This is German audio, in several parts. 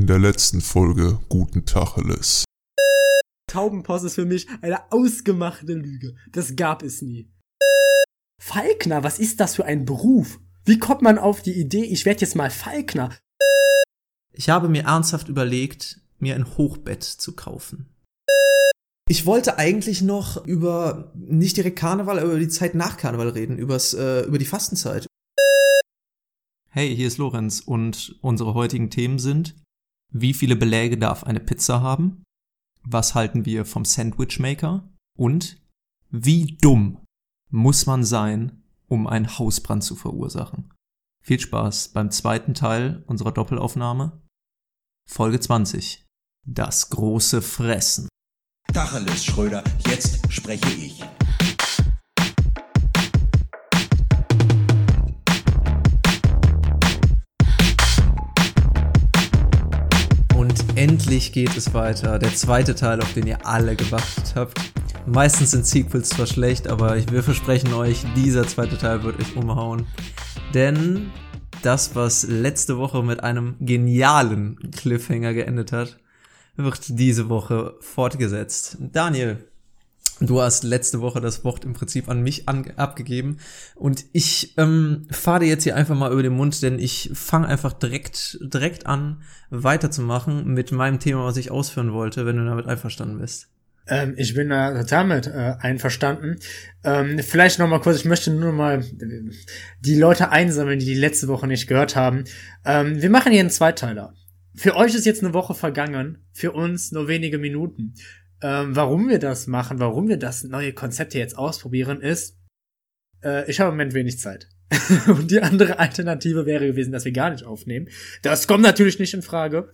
In der letzten Folge Guten Tacheles. Taubenpost ist für mich eine ausgemachte Lüge. Das gab es nie. Falkner, was ist das für ein Beruf? Wie kommt man auf die Idee, ich werde jetzt mal Falkner? Ich habe mir ernsthaft überlegt, mir ein Hochbett zu kaufen. Ich wollte eigentlich noch über nicht direkt Karneval, aber über die Zeit nach Karneval reden, übers, äh, über die Fastenzeit. Hey, hier ist Lorenz und unsere heutigen Themen sind, wie viele Beläge darf eine Pizza haben? Was halten wir vom Sandwichmaker? Und wie dumm muss man sein, um einen Hausbrand zu verursachen? Viel Spaß beim zweiten Teil unserer Doppelaufnahme. Folge 20. Das große Fressen. Tacheles, Schröder, jetzt spreche ich. Endlich geht es weiter. Der zweite Teil, auf den ihr alle gewartet habt. Meistens sind Sequels zwar schlecht, aber wir versprechen euch, dieser zweite Teil wird euch umhauen. Denn das, was letzte Woche mit einem genialen Cliffhanger geendet hat, wird diese Woche fortgesetzt. Daniel, du hast letzte Woche das Wort im Prinzip an mich an, abgegeben und ich ähm, fahre jetzt hier einfach mal über den Mund, denn ich fange einfach direkt direkt an weiterzumachen mit meinem Thema, was ich ausführen wollte, wenn du damit einverstanden bist. Ähm, ich bin da total mit äh, einverstanden. Ähm, vielleicht noch mal kurz, ich möchte nur mal die Leute einsammeln, die die letzte Woche nicht gehört haben. Ähm, wir machen hier einen Zweiteiler. Für euch ist jetzt eine Woche vergangen, für uns nur wenige Minuten. Ähm, warum wir das machen, warum wir das neue Konzept hier jetzt ausprobieren, ist, äh, ich habe im Moment wenig Zeit. Und die andere Alternative wäre gewesen, dass wir gar nicht aufnehmen. Das kommt natürlich nicht in Frage.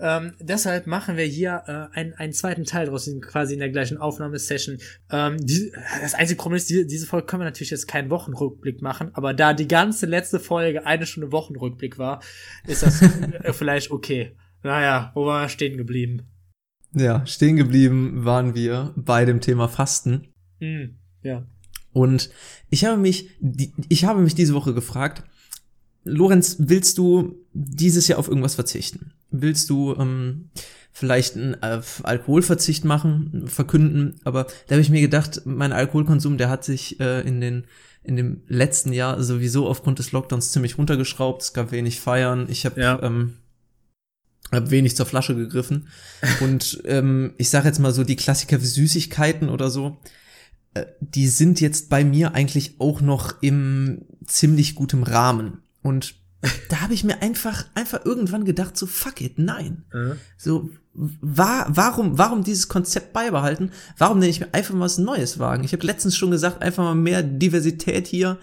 Ähm, deshalb machen wir hier äh, einen, einen zweiten Teil draus, quasi in der gleichen Aufnahmesession. Ähm, die, das einzige Problem ist, die, diese Folge können wir natürlich jetzt keinen Wochenrückblick machen, aber da die ganze letzte Folge eine Stunde Wochenrückblick war, ist das äh, vielleicht okay. Naja, wo waren wir stehen geblieben? Ja, stehen geblieben waren wir bei dem Thema Fasten. Hm, ja. Und ich habe mich, ich habe mich diese Woche gefragt, Lorenz, willst du dieses Jahr auf irgendwas verzichten? Willst du ähm, vielleicht einen äh, Alkoholverzicht machen, verkünden? Aber da habe ich mir gedacht, mein Alkoholkonsum, der hat sich äh, in den in dem letzten Jahr sowieso aufgrund des Lockdowns ziemlich runtergeschraubt. Es gab wenig Feiern. Ich habe ja. ähm, hab wenig zur Flasche gegriffen. Und ähm, ich sage jetzt mal so die Klassiker wie Süßigkeiten oder so äh, die sind jetzt bei mir eigentlich auch noch im ziemlich gutem Rahmen. Und da habe ich mir einfach, einfach irgendwann gedacht, so fuck it, nein. Mhm. So, war, warum, warum dieses Konzept beibehalten? Warum denn ich mir einfach mal was Neues wagen? Ich habe letztens schon gesagt, einfach mal mehr Diversität hier.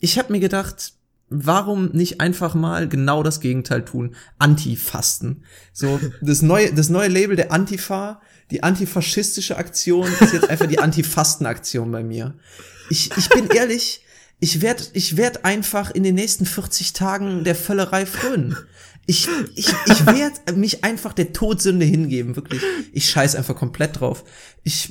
Ich habe mir gedacht, warum nicht einfach mal genau das Gegenteil tun? Antifasten. So, das neue, das neue Label der Antifa die antifaschistische Aktion ist jetzt einfach die Antifasten-Aktion bei mir. Ich, ich bin ehrlich, ich werd, ich werd einfach in den nächsten 40 Tagen der Völlerei frönen. Ich, ich, ich werd mich einfach der Todsünde hingeben, wirklich. Ich scheiß einfach komplett drauf. Ich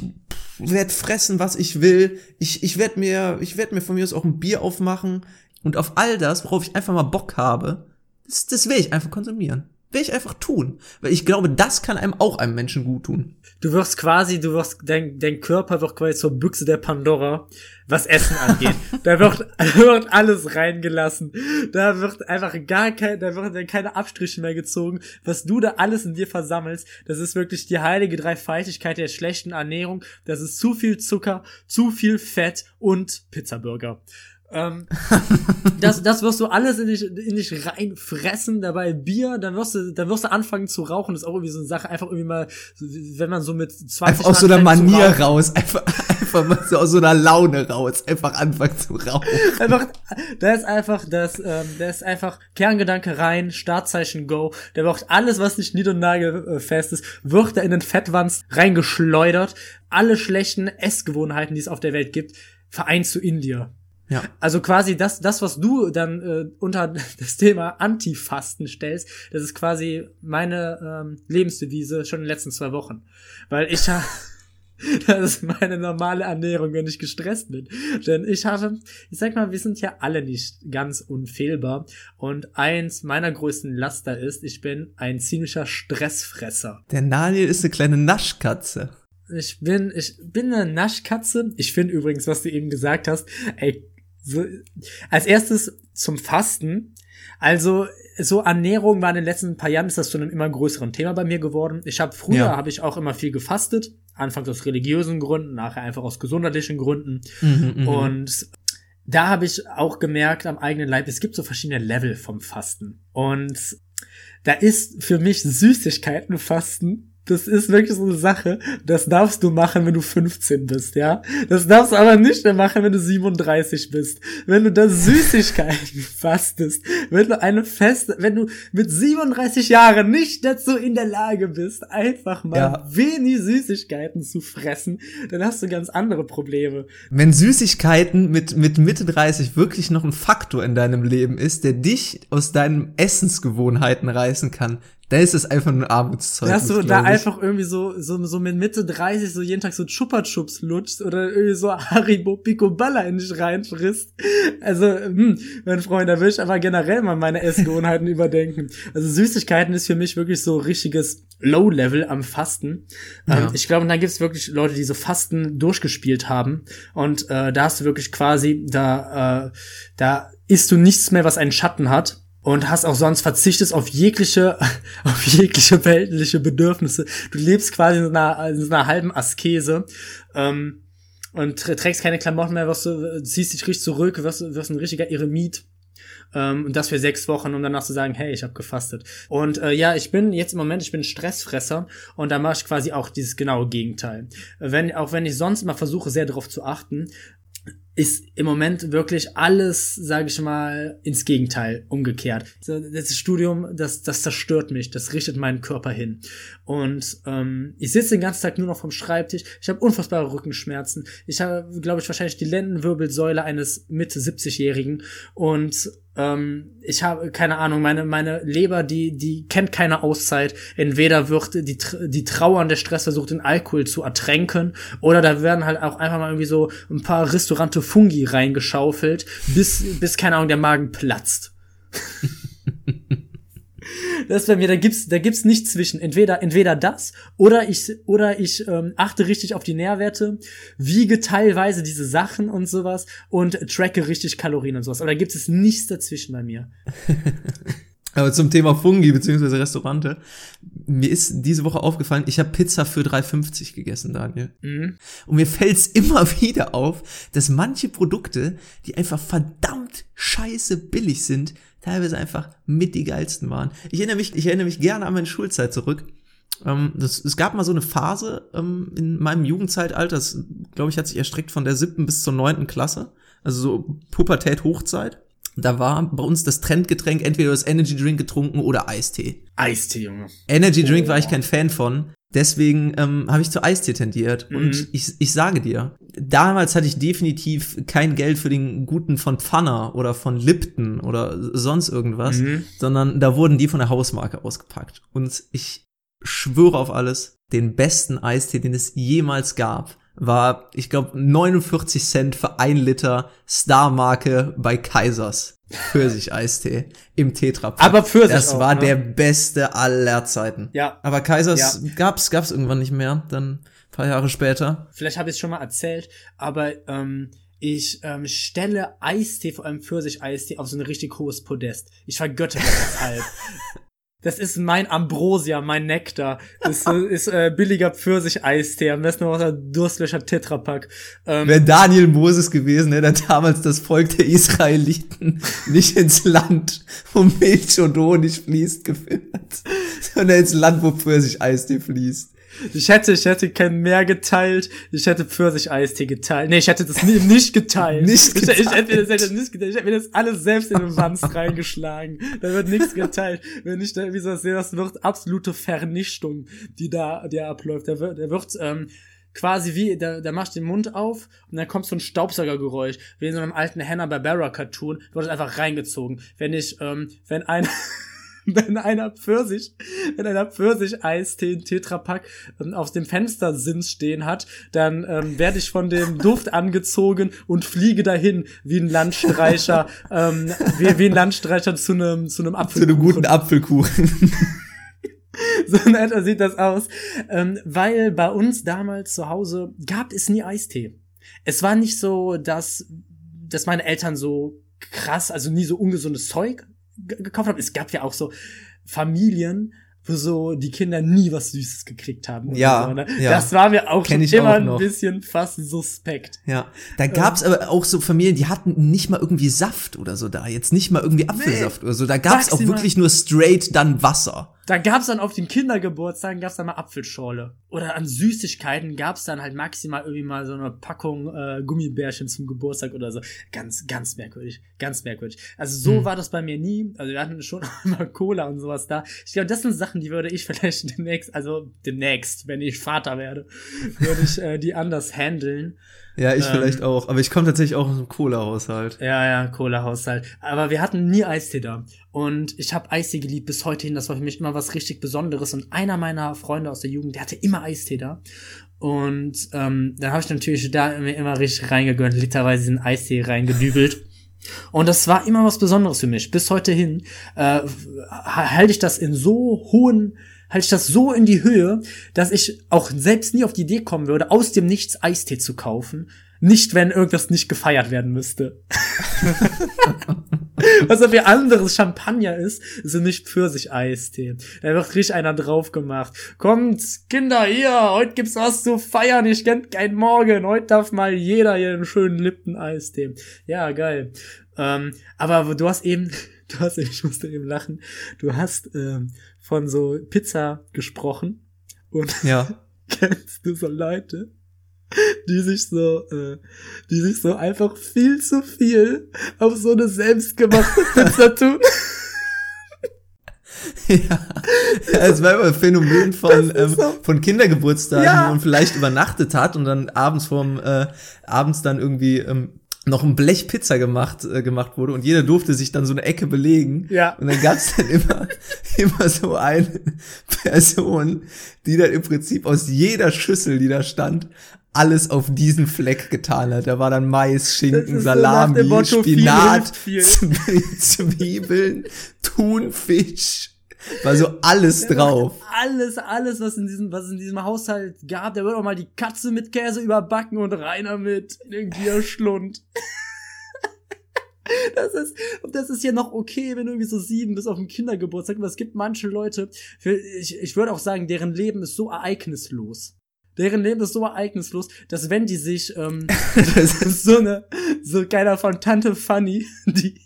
werd fressen, was ich will. Ich, ich werd mir, ich werd mir von mir aus auch ein Bier aufmachen. Und auf all das, worauf ich einfach mal Bock habe, das, das will ich einfach konsumieren. Will ich einfach tun. Weil ich glaube, das kann einem auch einem Menschen gut tun. Du wirst quasi, du wirst, dein, dein Körper wird quasi zur Büchse der Pandora, was Essen angeht. da wird, wird alles reingelassen. Da wird einfach gar kein, da wird dann keine Abstriche mehr gezogen. Was du da alles in dir versammelst, das ist wirklich die heilige Dreifaltigkeit der schlechten Ernährung. Das ist zu viel Zucker, zu viel Fett und Pizzaburger. Ähm, das, das wirst du alles in dich, in dich reinfressen, dabei Bier, dann wirst du, dann wirst du anfangen zu rauchen, das ist auch irgendwie so eine Sache, einfach irgendwie mal, wenn man so mit 20 Einfach aus so einer Manier raus, einfach, einfach mal so aus so einer Laune raus, einfach anfangen zu rauchen. Einfach, da ist einfach, das, ähm, da ist einfach Kerngedanke rein, Startzeichen Go, der wird alles, was nicht nied- und nagelfest ist, wird da in den Fettwanz reingeschleudert, alle schlechten Essgewohnheiten, die es auf der Welt gibt, vereinst du in dir. Ja. Also quasi das, das, was du dann äh, unter das Thema Antifasten stellst, das ist quasi meine ähm, Lebensdevise schon in den letzten zwei Wochen. Weil ich Das ist meine normale Ernährung, wenn ich gestresst bin. Denn ich habe, ich sag mal, wir sind ja alle nicht ganz unfehlbar. Und eins meiner größten Laster ist, ich bin ein ziemlicher Stressfresser. Der Daniel ist eine kleine Naschkatze. Ich bin, ich bin eine Naschkatze. Ich finde übrigens, was du eben gesagt hast, ey, als erstes zum Fasten. Also so Ernährung war in den letzten paar Jahren ist das schon ein immer größeren Thema bei mir geworden. Ich habe früher Ja. habe ich auch immer viel gefastet, anfangs aus religiösen Gründen, nachher einfach aus gesundheitlichen Gründen. Mhm, Und da habe ich auch gemerkt am eigenen Leib, es gibt so verschiedene Level vom Fasten. Und da ist für mich Süßigkeiten fasten. Das ist wirklich so eine Sache. Das darfst du machen, wenn du 15 bist, ja? Das darfst du aber nicht mehr machen, wenn du 37 bist. Wenn du da Süßigkeiten fastest, wenn du eine feste, wenn du mit 37 Jahren nicht dazu in der Lage bist, einfach mal Ja. wenig Süßigkeiten zu fressen, dann hast du ganz andere Probleme. Wenn Süßigkeiten mit, mit Mitte 30 wirklich noch ein Faktor in deinem Leben ist, der dich aus deinen Essensgewohnheiten reißen kann, dann ist es einfach nur ein Armutszeugnis. Dass du da einfach irgendwie so, so, so mit Mitte 30 so jeden Tag so Chupa Chups lutschst oder irgendwie so Haribo Picoballa in dich reinfrisst. Also, hm, mein Freund, da will ich aber generell mal meine Essgewohnheiten überdenken. Also Süßigkeiten ist für mich wirklich so richtiges Low-Level am Fasten. Ähm, Ja. ich glaube, da gibt's wirklich Leute, die so Fasten durchgespielt haben. Und äh, da hast du wirklich quasi, da, äh, da isst du nichts mehr, was einen Schatten hat und hast auch sonst verzichtest auf jegliche, auf jegliche weltliche Bedürfnisse. Du lebst quasi in so einer, in so einer halben Askese. Ähm, und trä- trägst keine Klamotten mehr, wirst du, ziehst dich richtig zurück, wirst, wirst ein richtiger Eremit. Ähm, und das für sechs Wochen, um danach zu sagen, hey, ich habe gefastet. Und äh, ja, ich bin jetzt im Moment, ich bin Stressfresser und da mache ich quasi auch dieses genaue Gegenteil. Wenn, auch wenn ich sonst immer versuche, sehr darauf zu achten, ist im Moment wirklich alles, sage ich mal, ins Gegenteil umgekehrt. Das Studium, das, das zerstört mich, das richtet meinen Körper hin. Und ähm, ich sitze den ganzen Tag nur noch vom Schreibtisch. Ich habe unfassbare Rückenschmerzen. Ich habe, glaube ich, wahrscheinlich die Lendenwirbelsäule eines Mitte 70-Jährigen. Und ähm, ich habe keine Ahnung, meine meine Leber, die die kennt keine Auszeit. Entweder wird die die Trauer und der Stress versucht, den Alkohol zu ertränken, oder da werden halt auch einfach mal irgendwie so ein paar Restaurante Fungi reingeschaufelt, bis bis keine Ahnung der Magen platzt. Das ist bei mir, da gibt's, da gibt's nichts zwischen. Entweder, entweder das oder ich, oder ich ähm, achte richtig auf die Nährwerte, wiege teilweise diese Sachen und sowas und tracke richtig Kalorien und sowas. Aber da gibt es nichts dazwischen bei mir. Aber zum Thema Fungi beziehungsweise Restaurante. Mir ist diese Woche aufgefallen, ich habe Pizza für 3,50 gegessen, Daniel. Mhm. Und mir fällt's immer wieder auf, dass manche Produkte, die einfach verdammt scheiße billig sind, teilweise einfach mit die geilsten waren. Ich erinnere mich, ich erinnere mich gerne an meine Schulzeit zurück. Ähm, das, es gab mal so eine Phase ähm, in meinem Jugendzeitalter, das glaube ich hat sich erstreckt von der siebten bis zur neunten Klasse, also so Pubertät Hochzeit. Da war bei uns das Trendgetränk entweder das Energy Drink getrunken oder Eistee. Eistee, Junge. Energy Drink war ich kein Fan von. Deswegen ähm, habe ich zu Eistee tendiert. Mhm. Und ich, ich sage dir, damals hatte ich definitiv kein Geld für den guten von Pfanner oder von Lipton oder sonst irgendwas, Mhm. sondern da wurden die von der Hausmarke ausgepackt. Und ich schwöre auf alles, den besten Eistee, den es jemals gab, war, ich glaube, 49 Cent für ein Liter Star-Marke bei Kaisers. Pfirsich-Eistee im Tetrapack. Aber Pfirsich Das auch, war ne? der beste aller Zeiten. Ja. Aber Kaisers Ja. gab's, gab's irgendwann nicht mehr, dann ein paar Jahre später. Vielleicht habe ich es schon mal erzählt, aber ähm, ich ähm, stelle Eistee, vor allem Pfirsich-Eistee, auf so ein richtig hohes Podest. Ich vergötte das deshalb. Das ist mein Ambrosia, mein Nektar. Das ist äh, billiger Pfirsich-Eistee. Am besten noch aus der Durstlöcher Tetrapack. Ähm, Wäre Daniel Moses gewesen, hätte er damals das Volk der Israeliten nicht ins Land, wo Milch und Honig fließt, geführt, sondern ins Land, wo Pfirsich-Eistee fließt. Ich hätte, ich hätte kein Meer geteilt, ich hätte Pfirsich-Eistee geteilt. Nee, ich hätte das nicht geteilt. Nicht Ich, ich geteilt. hätte das hätte nicht geteilt. Ich hätte mir das alles selbst in den Wanst reingeschlagen. Da wird nichts geteilt. Wenn ich da wie so sehe, das wird absolute Vernichtung, die da, die da abläuft. Da wird, da wird, ähm, quasi wie, da, da machst du den Mund auf und dann kommt so ein Staubsaugergeräusch, wie in so einem alten Hanna-Barbera-Cartoon, wird es einfach reingezogen. Wenn ich, ähm, wenn ein, wenn einer Pfirsich, wenn einer Pfirsich-Eistee in Tetrapack ähm, auf dem Fenstersims stehen hat, dann ähm, werde ich von dem Duft angezogen und fliege dahin wie ein Landstreicher, ähm, wie, wie ein Landstreicher zu einem zu einem Zu Apfel. einem guten Apfelkuchen. So in etwa sieht das aus. Ähm, weil bei uns damals zu Hause gab es nie Eistee. Es war nicht so, dass, dass meine Eltern so krass, also nie so ungesundes Zeug gekauft haben. Es gab ja auch so Familien, wo so die Kinder nie was Süßes gekriegt haben. Ja, so, ne? ja. Das war mir auch schon immer auch ein bisschen fast suspekt. Ja, da gab's aber auch so Familien, die hatten nicht mal irgendwie Saft oder so da, jetzt nicht mal irgendwie Apfelsaft oder so. Da gab's auch maximal. wirklich nur straight dann Wasser. Da gab's dann auf den Kindergeburtstagen gab's dann mal Apfelschorle. Oder an Süßigkeiten gab's dann halt maximal irgendwie mal so eine Packung äh, Gummibärchen zum Geburtstag oder so. Ganz, ganz merkwürdig. Ganz merkwürdig. Also so Hm. war das bei mir nie. Also wir hatten schon immer Cola und sowas da. Ich glaube, das sind Sachen, die würde ich vielleicht demnächst, also demnächst, wenn ich Vater werde, würde ich äh, die anders handeln. Ja, ich Ähm. vielleicht auch. Aber ich komme tatsächlich auch aus einem Cola-Haushalt. Ja, ja, Cola-Haushalt. Aber wir hatten nie Eistee da. Und ich habe Eistee geliebt bis heute hin. Das war für mich immer was richtig Besonderes. Und einer meiner Freunde aus der Jugend, der hatte immer Eistee da. Und ähm, dann habe ich natürlich da immer, immer richtig reingegönnt, literweise diesen Eistee reingedübelt. Und das war immer was Besonderes für mich. Bis heute hin äh, halte ich das in so hohen, halte ich das so in die Höhe, dass ich auch selbst nie auf die Idee kommen würde, aus dem Nichts Eistee zu kaufen. Nicht, wenn irgendwas nicht gefeiert werden müsste. Was aber wie anderes Champagner ist, sind nicht Pfirsich-Eistee. Da wird richtig einer drauf gemacht. Kommt, Kinder, hier, heute gibt's was zu feiern, ich kenn kein Morgen. Heute darf mal jeder hier einen schönen Lipton-Eistee. Ja, geil. Ähm, aber du hast eben, du hast eben, ich musste eben lachen, du hast ähm, von so Pizza gesprochen. Und Ja. kennst du so Leute, die sich so, äh, die sich so einfach viel zu viel auf so eine selbstgemachte Pizza tun? ja. Es war immer ein Phänomen von, ähm, so- von Kindergeburtstagen, Ja. wo man vielleicht übernachtet hat und dann abends vom, äh, abends dann irgendwie ähm, noch ein Blech Pizza gemacht, äh, gemacht wurde und jeder durfte sich dann so eine Ecke belegen. Ja. Und dann gab's dann immer, immer so eine Person, die dann im Prinzip aus jeder Schüssel, die da stand, alles auf diesen Fleck getan hat. Da war dann Mais, Schinken, so Salami, viel Spinat, viel. Zwiebeln, Thunfisch. War so alles drauf. Alles, alles, was in diesem, was in diesem Haushalt gab, da wird auch mal die Katze mit Käse überbacken und Rainer mit irgendwie Schlund. Das ist, und das ist ja noch okay, wenn du irgendwie so sieben bist auf dem Kindergeburtstag, aber es gibt manche Leute, für, ich, ich würde auch sagen, deren Leben ist so ereignislos. Deren Leben ist so ereignislos, dass wenn die sich, ähm, das ist so eine, so keiner von Tante Fanny, die,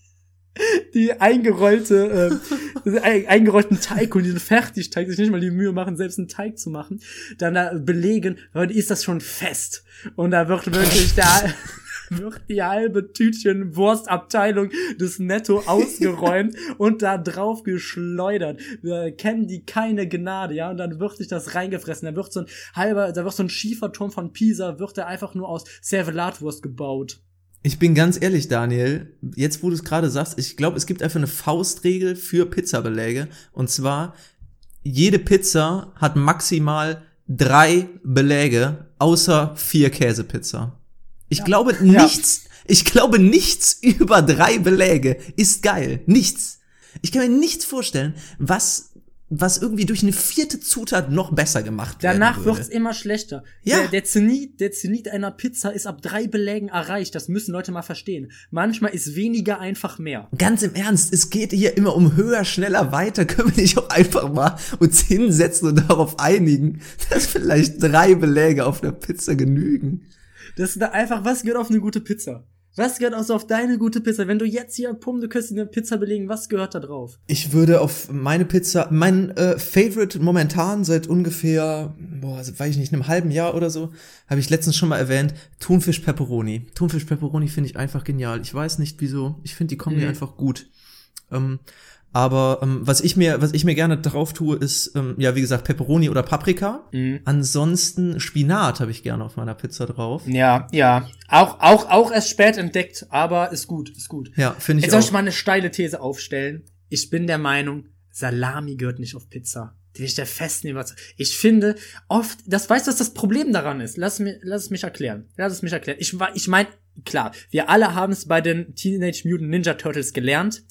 die eingerollte, äh, ein- eingerollten Teig und diesen Fertigteig sich nicht mal die Mühe machen, selbst einen Teig zu machen, dann da belegen, dann ist das schon fest. Und da wird wirklich da wird die halbe Tütchen Wurstabteilung des Netto ausgeräumt und da drauf geschleudert. Wir kennen die keine Gnade, ja, und dann wird sich das reingefressen. Da wird so ein halber, da wird so ein Schieferturm von Pisa, wird da einfach nur aus Servelatwurst gebaut. Ich bin ganz ehrlich, Daniel, jetzt wo du es gerade sagst, ich glaube, es gibt einfach eine Faustregel für Pizzabeläge. Und zwar, jede Pizza hat maximal drei Beläge, außer vier Käsepizza. Ich glaube, nichts, ich glaube, nichts über drei Beläge ist geil. Nichts. Ich kann mir nichts vorstellen, was, was irgendwie durch eine vierte Zutat noch besser gemacht werden Danach wird's immer schlechter. Ja. Der, der, Zenit, der Zenit einer Pizza ist ab drei Belägen erreicht. Das müssen Leute mal verstehen. Manchmal ist weniger einfach mehr. Ganz im Ernst, es geht hier immer um höher, schneller, weiter. Können wir nicht auch einfach mal uns hinsetzen und darauf einigen, dass vielleicht drei Beläge auf der Pizza genügen? Das ist da einfach, was gehört auf eine gute Pizza? Was gehört also auf deine gute Pizza? Wenn du jetzt hier, pum, du könntest eine Pizza belegen, was gehört da drauf? Ich würde auf meine Pizza, mein äh, Favorite momentan seit ungefähr, boah, weiß ich nicht, einem halben Jahr oder so, habe ich letztens schon mal erwähnt, Thunfisch Pepperoni. Thunfisch Pepperoni finde ich einfach genial. Ich weiß nicht wieso, ich finde die Kombi Mhm. einfach gut. Ähm, aber ähm, was ich mir, was ich mir gerne drauf tue, ist ähm, ja wie gesagt Pepperoni oder Paprika. Mhm. Ansonsten Spinat habe ich gerne auf meiner Pizza drauf. Ja, ja. Auch, auch, auch erst spät entdeckt, aber ist gut, ist gut. Ja, finde ich Jetzt soll ich mal eine steile These aufstellen. Ich bin der Meinung, Salami gehört nicht auf Pizza. Bin ich der festen Überzeugung. Ich finde oft, das weißt du, was das Problem daran ist? Lass, mir, lass es mich erklären. Lass es mich erklären. Ich, ich meine, klar, wir alle haben es bei den Teenage Mutant Ninja Turtles gelernt.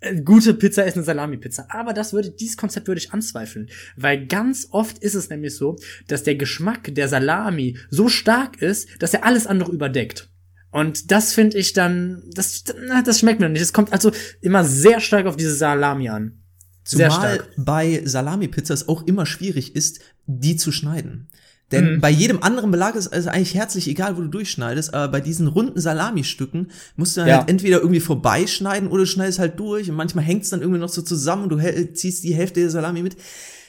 Äh, Gute Pizza ist eine Salami-Pizza. Aber das würde, dieses Konzept würde ich anzweifeln. Weil ganz oft ist es nämlich so, dass der Geschmack der Salami so stark ist, dass er alles andere überdeckt. Und das finde ich dann, das, das schmeckt mir nicht. Es kommt also immer sehr stark auf diese Salami an. Sehr Zumal stark. bei Salami-Pizza es auch immer schwierig ist, die zu schneiden. Denn Mhm. bei jedem anderen Belag ist es eigentlich herzlich egal, wo du durchschneidest, aber bei diesen runden Salami-Stücken musst du dann Ja. halt entweder irgendwie vorbeischneiden oder du schneidest halt durch und manchmal hängt es dann irgendwie noch so zusammen und du ziehst die Hälfte der Salami mit.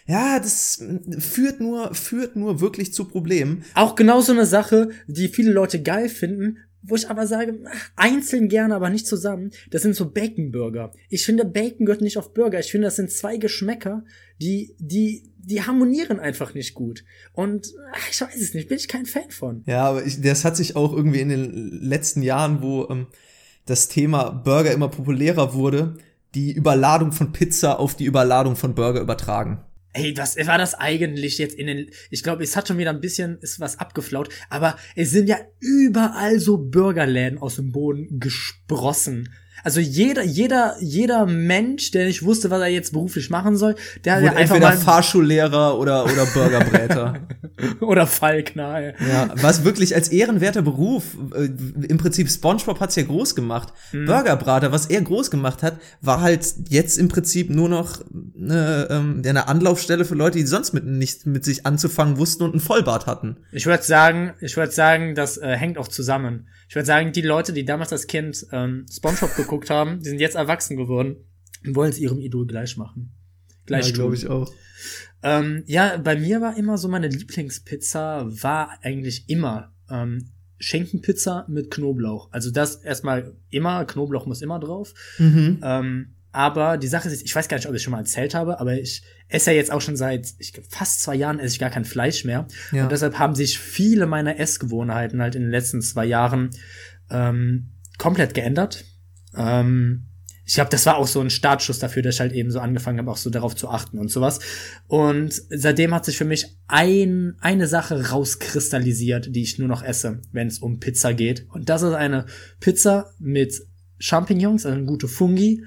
Ja, das mm, führt nur, führt nur wirklich zu Problemen. Auch genau so eine Sache, die viele Leute geil finden, wo ich aber sage, einzeln gerne, aber nicht zusammen. Das sind so Bacon-Burger. Ich finde, Bacon gehört nicht auf Burger. Ich finde, das sind zwei Geschmäcker, die, die, die harmonieren einfach nicht gut. Und ach, ich weiß es nicht, bin ich kein Fan von. Ja, aber ich, das hat sich auch irgendwie in den letzten Jahren, wo ähm, das Thema Burger immer populärer wurde, die Überladung von Pizza auf die Überladung von Burger übertragen. Ey, was war das eigentlich jetzt in den, ich glaube, es hat schon wieder ein bisschen, ist was abgeflaut, aber es sind ja überall so Burgerläden aus dem Boden gesprossen. Also jeder, jeder, jeder Mensch, der nicht wusste, was er jetzt beruflich machen soll, der hat ja einfach entweder mal, Fahrschullehrer oder, oder Burgerbräter. oder Falkner, ey. ja, was wirklich als ehrenwerter Beruf, äh, im Prinzip SpongeBob hat's ja groß gemacht. Mhm. Burgerbrater, was er groß gemacht hat, war halt jetzt im Prinzip nur noch eine, ähm, eine Anlaufstelle für Leute, die sonst mit nicht mit sich anzufangen wussten und einen Vollbart hatten. Ich würde sagen, ich würde sagen, das äh, hängt auch zusammen. Ich würde sagen, die Leute, die damals als Kind ähm, SpongeBob geguckt haben, die sind jetzt erwachsen geworden und wollen es ihrem Idol gleich machen. Gleich tun. auch. Ähm, ja, bei mir war immer so meine Lieblingspizza war eigentlich immer ähm, Schenkenpizza mit Knoblauch. Also das erstmal immer, Knoblauch muss immer drauf. Mhm. Ähm, aber die Sache ist, ich weiß gar nicht, ob ich es schon mal erzählt habe, aber ich esse ja jetzt auch schon seit ich, fast zwei Jahren esse ich gar kein Fleisch mehr. Ja. Und deshalb haben sich viele meiner Essgewohnheiten halt in den letzten zwei Jahren ähm, komplett geändert. Ähm, ich glaube, das war auch so ein Startschuss dafür, dass ich halt eben so angefangen habe, auch so darauf zu achten und sowas. Und seitdem hat sich für mich ein, eine Sache rauskristallisiert, die ich nur noch esse, wenn es um Pizza geht. Und das ist eine Pizza mit Champignons, also gute Fungi,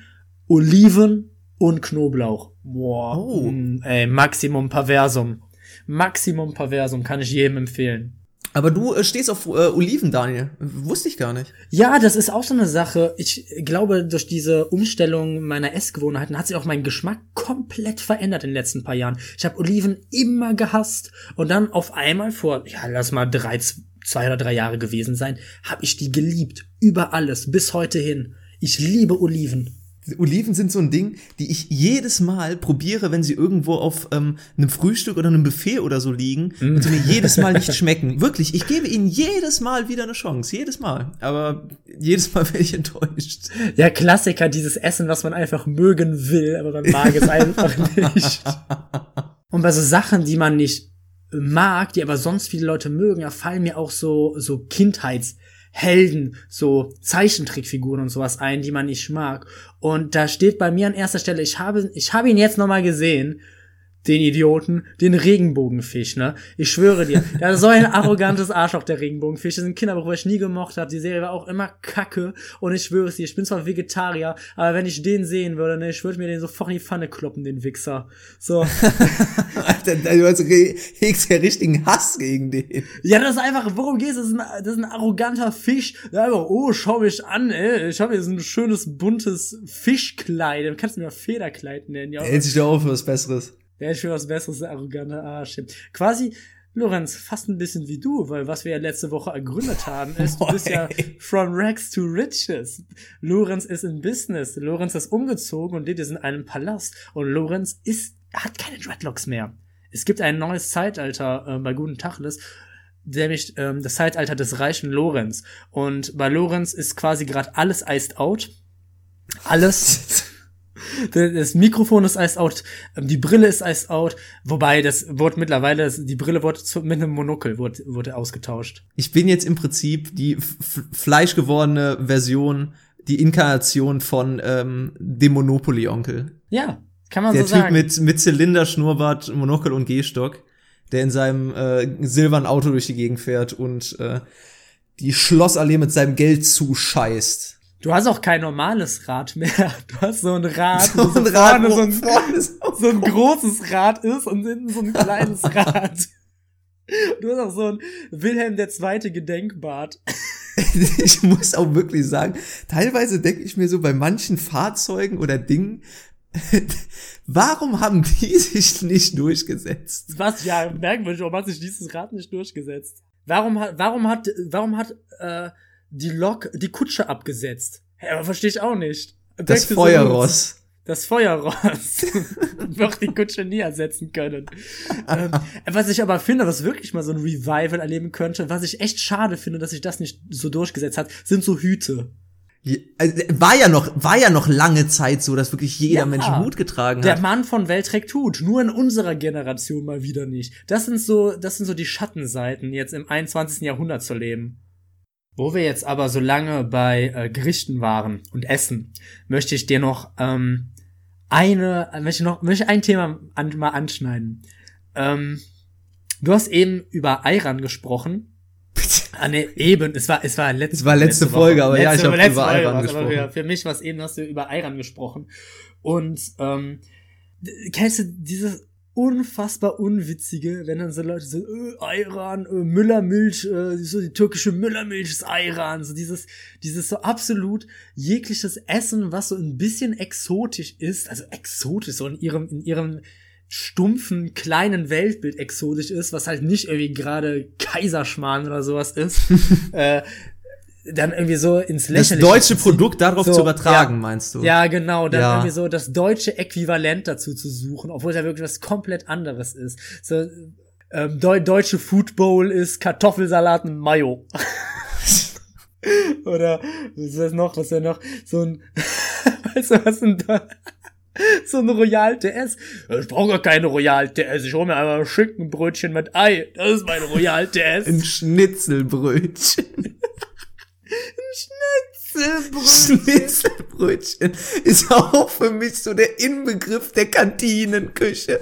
Oliven und Knoblauch. Boah, Oh. mm, ey, Maximum Perversum. Maximum Perversum kann ich jedem empfehlen. Aber du äh, stehst auf äh, Oliven, Daniel. Wusste ich gar nicht. Ja, das ist auch so eine Sache. Ich glaube, durch diese Umstellung meiner Essgewohnheiten hat sich auch mein Geschmack komplett verändert in den letzten paar Jahren. Ich habe Oliven immer gehasst und dann auf einmal vor, ja, lass mal drei, zwei oder drei Jahre gewesen sein, habe ich die geliebt. Über alles, bis heute hin. Ich liebe Oliven. Oliven sind so ein Ding, die ich jedes Mal probiere, wenn sie irgendwo auf ähm, einem Frühstück oder einem Buffet oder so liegen und sie mir jedes Mal nicht schmecken. Wirklich, ich gebe ihnen jedes Mal wieder eine Chance. Jedes Mal. Aber jedes Mal werde ich enttäuscht. Ja, Klassiker, dieses Essen, was man einfach mögen will, aber man mag es einfach nicht. Und bei so Sachen, die man nicht mag, die aber sonst viele Leute mögen, da fallen mir auch so, so Kindheitshelden, so Zeichentrickfiguren und sowas ein, die man nicht mag. Und da steht bei mir an erster Stelle, ich habe, ich habe ihn jetzt nochmal gesehen, den Idioten, den Regenbogenfisch, ne? Ich schwöre dir, der ist so ein arrogantes Arschloch, der Regenbogenfisch. Das ist ein Kinderbuch, was ich nie gemocht habe. Die Serie war auch immer kacke. Und ich schwöre es dir, ich bin zwar Vegetarier, aber wenn ich den sehen würde, ne, ich würde mir den sofort in die Pfanne kloppen, den Wichser. So. Alter, du hast, hegst ja richtigen Hass gegen den. Ja, das ist einfach, worum geht's? Das ist ein, das ist ein arroganter Fisch. Der einfach, oh, schau mich an, ey. Ich habe hier so ein schönes, buntes Fischkleid. Du kannst du mir Federkleid nennen, ja. Hält sich doch auf für was Besseres. Der ist für was Besseres, der arrogante Arsch. Quasi, Lorenz, fast ein bisschen wie du, weil was wir ja letzte Woche ergründet haben, ist, du bist ja from rags to riches. Lorenz ist in Business. Lorenz ist umgezogen und lebt jetzt in einem Palast. Und Lorenz ist, hat keine Dreadlocks mehr. Es gibt ein neues Zeitalter äh, bei Guten Tacheles, nämlich ähm, das Zeitalter des reichen Lorenz. Und bei Lorenz ist quasi gerade alles iced out. Alles. Das Mikrofon ist iced out, ähm, die Brille ist iced out, wobei das wurde mittlerweile, die Brille wurde mit einem Monokel wurde, wurde ausgetauscht. Ich bin jetzt im Prinzip die fleischgewordene Version, die Inkarnation von ähm, dem Monopoly-Onkel. Ja, Kann man Der so Typ sagen. mit, mit Zylinder, Schnurrbart, Monokel und Gehstock, der in seinem äh, silbernen Auto durch die Gegend fährt und äh, die Schlossallee mit seinem Geld zuscheißt. Du hast auch kein normales Rad mehr. Du hast so ein Rad, So ein Rad, vorne so ein, vorne so ein großes Rad ist und hinten so ein kleines Rad. Du hast auch so ein Wilhelm II. Gedenkbad. ich muss auch wirklich sagen, teilweise denke ich mir so bei manchen Fahrzeugen oder Dingen, warum haben die sich nicht durchgesetzt? Was ja merkwürdig, warum hat sich dieses Rad nicht durchgesetzt? Warum hat, warum hat, warum hat äh, die Lok die Kutsche abgesetzt? Hä, aber verstehe ich auch nicht. Das Feuerross. Das Feuerross wird die Kutsche nie ersetzen können. ähm, was ich aber finde, was wirklich mal so ein Revival erleben könnte, was ich echt schade finde, dass sich das nicht so durchgesetzt hat, sind so Hüte. Also, War ja noch, war ja noch lange Zeit so, dass wirklich jeder Ja. Mensch einen Hut getragen Der hat. Mann von Welt trägt Hut, nur in unserer Generation mal wieder nicht. Das sind so, das sind so die Schattenseiten, jetzt im 21. Jahrhundert zu leben. Wo wir jetzt aber so lange bei äh, Gerichten waren und Essen, möchte ich dir noch ähm, eine, möchte noch, möchte ein Thema an, mal anschneiden. Ähm, du hast eben über Ayran gesprochen. Ah, nee, eben, es war, es war letzte, Es war letzte Woche. Folge, aber ja, ich hab letzte über Ayran gesprochen. Für, für mich war es eben, hast du über Ayran gesprochen. Und, ähm, kennst du dieses unfassbar unwitzige, wenn dann so Leute so, äh, Ayran, äh, Müllermilch, äh, so die türkische Müllermilch ist Ayran, so dieses, dieses so absolut jegliches Essen, was so ein bisschen exotisch ist, also exotisch, so in ihrem, in ihrem stumpfen, kleinen Weltbild exotisch ist, was halt nicht irgendwie gerade Kaiserschmarrn oder sowas ist, äh, dann irgendwie so ins Das Lächerliche. deutsche. Produkt darauf So, zu übertragen, ja. meinst du? Ja, genau, dann Ja. irgendwie so das deutsche Äquivalent dazu zu suchen, obwohl es ja wirklich was komplett anderes ist. So, ähm, Deu deutsche Food Bowl ist Kartoffelsalat mit Mayo. Oder was ist das noch? Was ist ja noch? So ein, weißt du, was denn da? So ein Royal TS. Ich brauche gar keine Royal TS. Ich hole mir einfach ein Schinkenbrötchen mit Ei. Das ist mein Royal TS. Ein Schnitzelbrötchen. Schnitzelbrötchen ist auch für mich so der Inbegriff der Kantinenküche.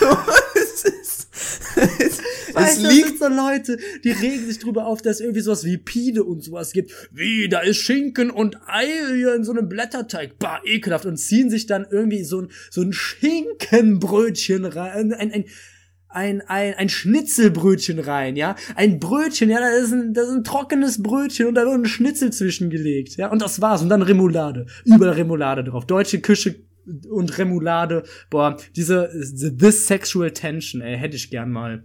So, es ist, es, es Weißt das liegt so Leute, die regen sich drüber auf, dass es irgendwie sowas wie Pide und sowas gibt. Wie, da ist Schinken und Ei hier in so einem Blätterteig. Bah, ekelhaft. Und ziehen sich dann irgendwie so ein, so ein Schinkenbrötchen rein, ein, ein, ein, ein, ein Schnitzelbrötchen rein, ja. Ein Brötchen, ja, das ist ein, das ist ein trockenes Brötchen und da wird ein Schnitzel zwischengelegt, ja. Und das war's. Und dann Remoulade. Überall Remoulade drauf. Deutsche Küche und Remoulade. Boah, diese, this sexual tension, ey, hätte ich gern mal.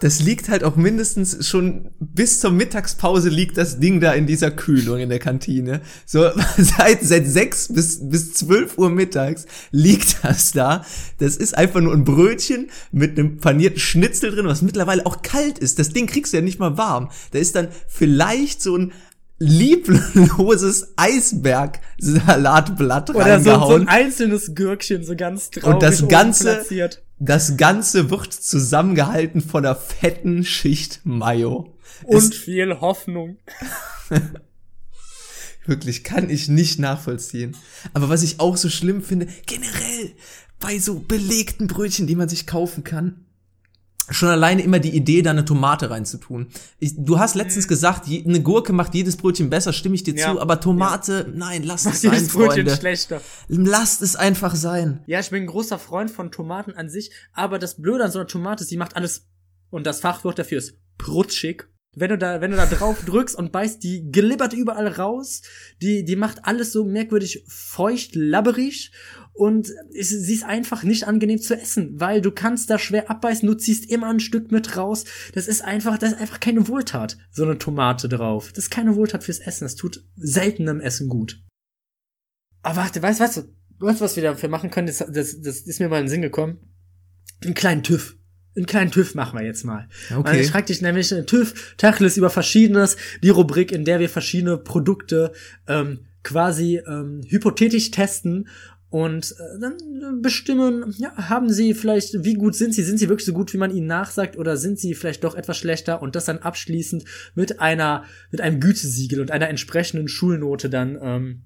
Das liegt halt auch mindestens schon bis zur Mittagspause liegt das Ding da in dieser Kühlung in der Kantine. So seit seit sechs bis bis zwölf Uhr mittags liegt das da. Das ist einfach nur ein Brötchen mit einem panierten Schnitzel drin, was mittlerweile auch kalt ist. Das Ding kriegst du ja nicht mal warm. Da ist dann vielleicht so ein liebloses Eisberg-Salatblatt Oder so, so reingehauen. ein einzelnes Gürkchen, so ganz traurig Und das Ganze, das Ganze wird zusammengehalten von einer fetten Schicht Mayo. Und Es- viel Hoffnung. Wirklich, kann ich nicht nachvollziehen. Aber was ich auch so schlimm finde, generell bei so belegten Brötchen, die man sich kaufen kann, schon alleine immer die Idee, da eine Tomate reinzutun. Ich, du hast letztens gesagt, je, eine Gurke macht jedes Brötchen besser, stimme ich dir Mhm. Ja. zu, aber Tomate, nein, lasst es sein, Jedes Brötchen Freunde. schlechter. Lasst es einfach sein. Ja, ich bin ein großer Freund von Tomaten an sich, aber das Blöde an so einer Tomate ist, sie macht alles, und das Fachwort dafür ist prutschig. Wenn du da, wenn du da drauf drückst und beißt, die glibbert überall raus, die, die macht alles so merkwürdig feucht, labberig und es, sie ist einfach nicht angenehm zu essen, weil du kannst da schwer abbeißen, du ziehst immer ein Stück mit raus. Das ist einfach, das ist einfach keine Wohltat, so eine Tomate drauf. Das ist keine Wohltat fürs Essen, das tut seltenem Essen gut. Aber warte, weißt, weißt du, weißt du, was wir dafür machen können? Das, das, das ist mir mal in den Sinn gekommen. Einen kleinen TÜV. Einen kleinen TÜV machen wir jetzt mal. Okay. Weil Ich frag dich nämlich äh, TÜV, Tacheles über Verschiedenes, die Rubrik, in der wir verschiedene Produkte ähm, quasi ähm, hypothetisch testen und äh, dann bestimmen, ja, haben sie vielleicht, wie gut sind sie, sind sie wirklich so gut, wie man ihnen nachsagt, oder sind sie vielleicht doch etwas schlechter und das dann abschließend mit einer, mit einem Gütesiegel und einer entsprechenden Schulnote dann ähm,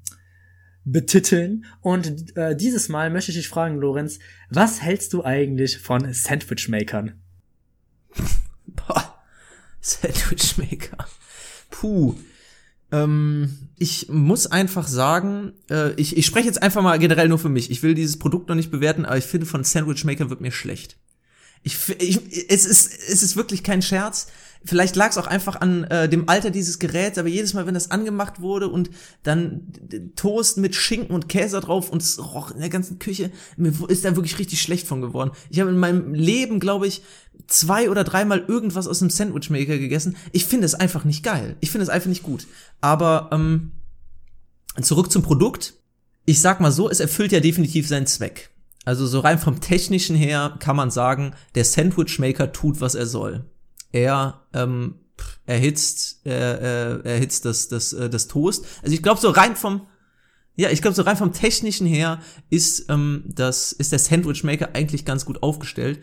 betiteln. Und äh, dieses Mal möchte ich dich fragen, Lorenz, was hältst du eigentlich von Sandwichmakern? Boah, Sandwichmaker. Puh. Ähm, ich muss einfach sagen, äh, ich, ich spreche jetzt einfach mal generell nur für mich. Ich will dieses Produkt noch nicht bewerten, aber ich finde, von Sandwichmaker wird mir schlecht. Ich, ich, es, ist, es ist wirklich kein Scherz. Vielleicht lag es auch einfach an äh, dem Alter dieses Geräts, aber jedes Mal, wenn das angemacht wurde und dann Toast mit Schinken und Käse drauf und es roch in der ganzen Küche, mir ist da wirklich richtig schlecht von geworden. Ich habe in meinem Leben, glaube ich, zwei oder dreimal irgendwas aus einem Sandwichmaker gegessen. Ich finde es einfach nicht geil. Ich finde es einfach nicht gut. Aber ähm, zurück zum Produkt. Ich sag mal so, es erfüllt ja definitiv seinen Zweck. Also so rein vom technischen her kann man sagen, der Sandwichmaker tut, was er soll. Er ähm, erhitzt, äh, äh, erhitzt das, das, äh, das Toast. Also ich glaube so rein vom, ja, ich glaube so rein vom technischen her ist ähm, das ist der Sandwichmaker eigentlich ganz gut aufgestellt,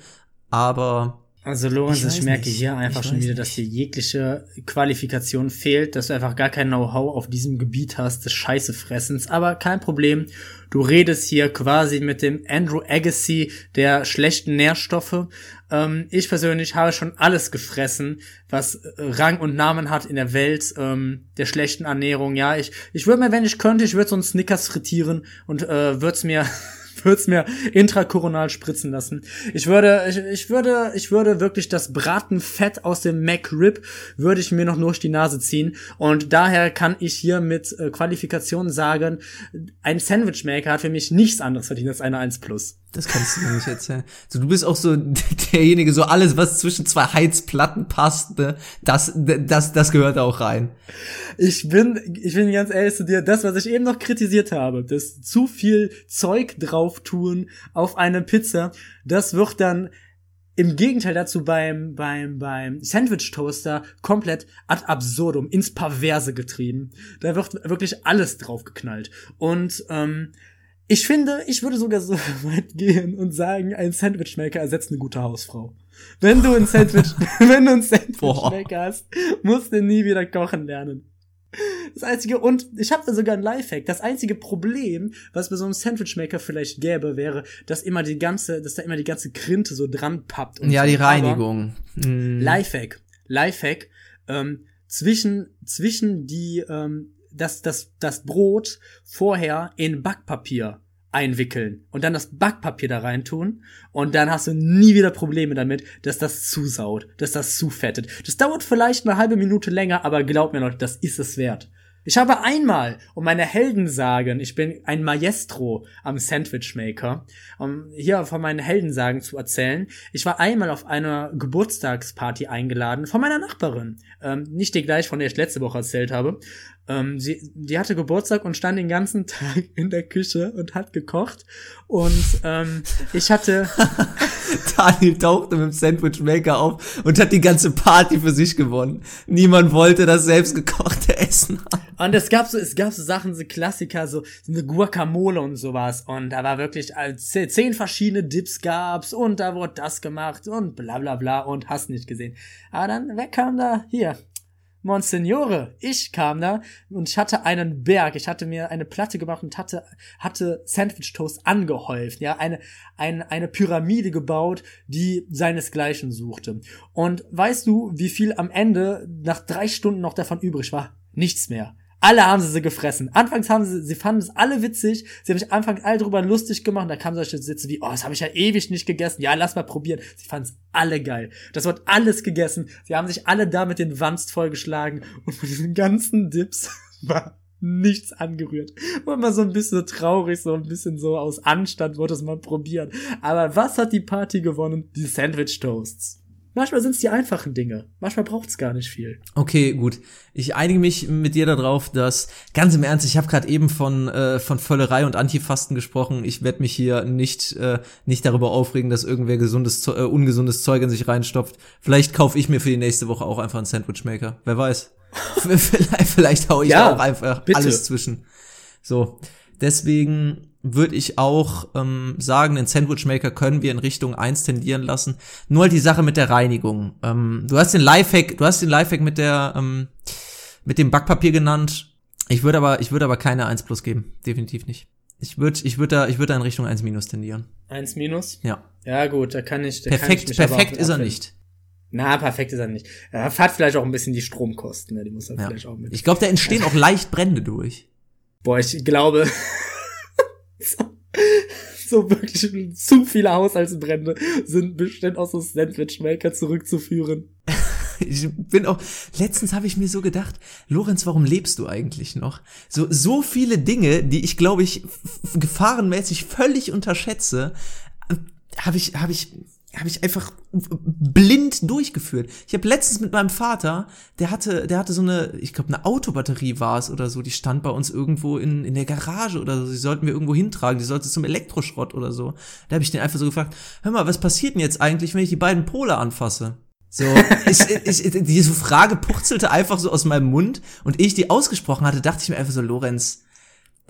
aber Also Lorenz, Ich ich, merke nicht. hier einfach Ich schon wieder, nicht. dass dir jegliche Qualifikation fehlt, dass du einfach gar kein Know-how auf diesem Gebiet hast des Scheißefressens. Aber kein Problem. Du redest hier quasi mit dem Andrew Agassi der schlechten Nährstoffe. Ähm, ich persönlich habe schon alles gefressen, was Rang und Namen hat in der Welt ähm, der schlechten Ernährung. Ja, ich, ich würde mir, wenn ich könnte, ich würde so einen Snickers frittieren und äh, würde es mir würde es mir intrakoronal spritzen lassen. Ich würde, ich, ich würde, ich würde wirklich das Bratenfett aus dem McRib würde ich mir noch durch die Nase ziehen. Und daher kann ich hier mit äh, Qualifikation sagen, ein Sandwichmaker hat für mich nichts anderes verdient als eine 1 Plus. Das kannst du mir nicht erzählen. So, du bist auch so derjenige, so alles, was zwischen zwei Heizplatten passt, ne, das, das, das gehört auch rein. Ich bin, ich bin ganz ehrlich zu dir, das, was ich eben noch kritisiert habe, das zu viel Zeug drauf tun auf eine Pizza, das wird dann im Gegenteil dazu beim, beim, beim Sandwich Toaster komplett ad absurdum, ins Perverse getrieben. Da wird wirklich alles draufgeknallt. Und, ähm, ich finde, ich würde sogar so weit gehen und sagen, ein Sandwichmaker ersetzt eine gute Hausfrau. Wenn du ein Sandwich, wenn du ein Sandwichmaker hast, musst du nie wieder kochen lernen. Das einzige, und ich habe da sogar ein Lifehack. Das einzige Problem, was bei so einem Sandwichmaker vielleicht gäbe, wäre, dass immer die ganze, dass da immer die ganze Krinte so dran pappt. Und Ja, so. die Aber- Reinigung. Hm. Lifehack. Lifehack. Ähm, zwischen, zwischen die, ähm, das, das, das Brot vorher in Backpapier einwickeln und dann das Backpapier da reintun und dann hast du nie wieder Probleme damit, dass das zusaut, dass das zufettet. Das dauert vielleicht eine halbe Minute länger, aber glaub mir Leute, das ist es wert. Ich habe einmal, um meine Helden sagen, ich bin ein Maestro am Sandwichmaker, um hier von meinen Heldensagen zu erzählen. Ich war einmal auf einer Geburtstagsparty eingeladen von meiner Nachbarin. Ähm, nicht die gleich, von der ich letzte Woche erzählt habe. Ähm, sie, die hatte Geburtstag und stand den ganzen Tag in der Küche und hat gekocht. Und ähm, ich hatte Daniel tauchte mit dem Sandwichmaker auf und hat die ganze Party für sich gewonnen. Niemand wollte das selbstgekochte Essen haben. Und es gab so, es gab so Sachen, so Klassiker, so, so eine Guacamole und sowas. Und da war wirklich als zehn verschiedene Dips gab's und da wurde das gemacht und bla bla bla und hast nicht gesehen. Aber dann, wer kam da? Hier. Monsignore, ich kam da und ich hatte einen Berg, ich hatte mir eine Platte gemacht und hatte, hatte Sandwich Toast angehäuft, ja, eine, eine, eine Pyramide gebaut, die seinesgleichen suchte. Und weißt du, wie viel am Ende nach drei Stunden noch davon übrig war? Nichts mehr. Alle haben sie sie gefressen. Anfangs haben sie, sie fanden es alle witzig. Sie haben sich anfangs alle drüber lustig gemacht. Da kamen solche Sätze wie, oh, das habe ich ja ewig nicht gegessen. Ja, lass mal probieren. Sie fanden es alle geil. Das wird alles gegessen. Sie haben sich alle da mit den Wanst vollgeschlagen. Und von diesen ganzen Dips war nichts angerührt. War immer so ein bisschen traurig, so ein bisschen so aus Anstand wurde es mal probiert. Aber was hat die Party gewonnen? Die Sandwich Toasts. Manchmal sind es die einfachen Dinge. Manchmal braucht es gar nicht viel. Okay, gut. Ich einige mich mit dir darauf, dass ganz im Ernst, ich habe gerade eben von äh, von Völlerei und Antifasten gesprochen. Ich werde mich hier nicht äh, nicht darüber aufregen, dass irgendwer gesundes äh, ungesundes Zeug in sich reinstopft. Vielleicht kaufe ich mir für die nächste Woche auch einfach einen Sandwichmaker. Wer weiß. vielleicht vielleicht hau ich Ja, auch einfach bitte. alles zwischen. So, deswegen würde ich auch ähm, sagen, den Sandwichmaker können wir in Richtung 1 tendieren lassen. Nur halt die Sache mit der Reinigung. Ähm, du hast den Lifehack, du hast den Lifehack mit der ähm, mit dem Backpapier genannt. Ich würde aber, ich würde aber keine 1 plus geben. Definitiv nicht. Ich würde, ich würde da, ich würde da in Richtung 1 minus tendieren. Eins minus? Ja. Ja, gut, da kann ich. Da kann ich Perfekt, perfekt ist er nicht. Na, perfekt ist er nicht. Er hat vielleicht auch ein bisschen die Stromkosten, ne? Die muss er Ja. vielleicht auch mit. Ich glaube, da entstehen auch leicht Brände durch. Boah, ich glaube, so, wirklich zu viele Haushaltsbrände sind bestimmt aus so Sandwich-Maker zurückzuführen. Ich bin auch, letztens habe ich mir so gedacht, Lorenz, warum lebst du eigentlich noch? So, so viele Dinge, die ich, glaube ich, gefahrenmäßig völlig unterschätze, habe ich, habe ich, habe ich einfach blind durchgeführt. Ich habe letztens mit meinem Vater, der hatte, der hatte so eine, ich glaube, eine Autobatterie war es oder so, die stand bei uns irgendwo in, in der Garage oder so, die sollten wir irgendwo hintragen, die sollte zum Elektroschrott oder so. Da habe ich den einfach so gefragt, hör mal, was passiert denn jetzt eigentlich, wenn ich die beiden Pole anfasse? So, ich, ich, ich, diese Frage purzelte einfach so aus meinem Mund und ehe ich die ausgesprochen hatte, dachte ich mir einfach so, Lorenz,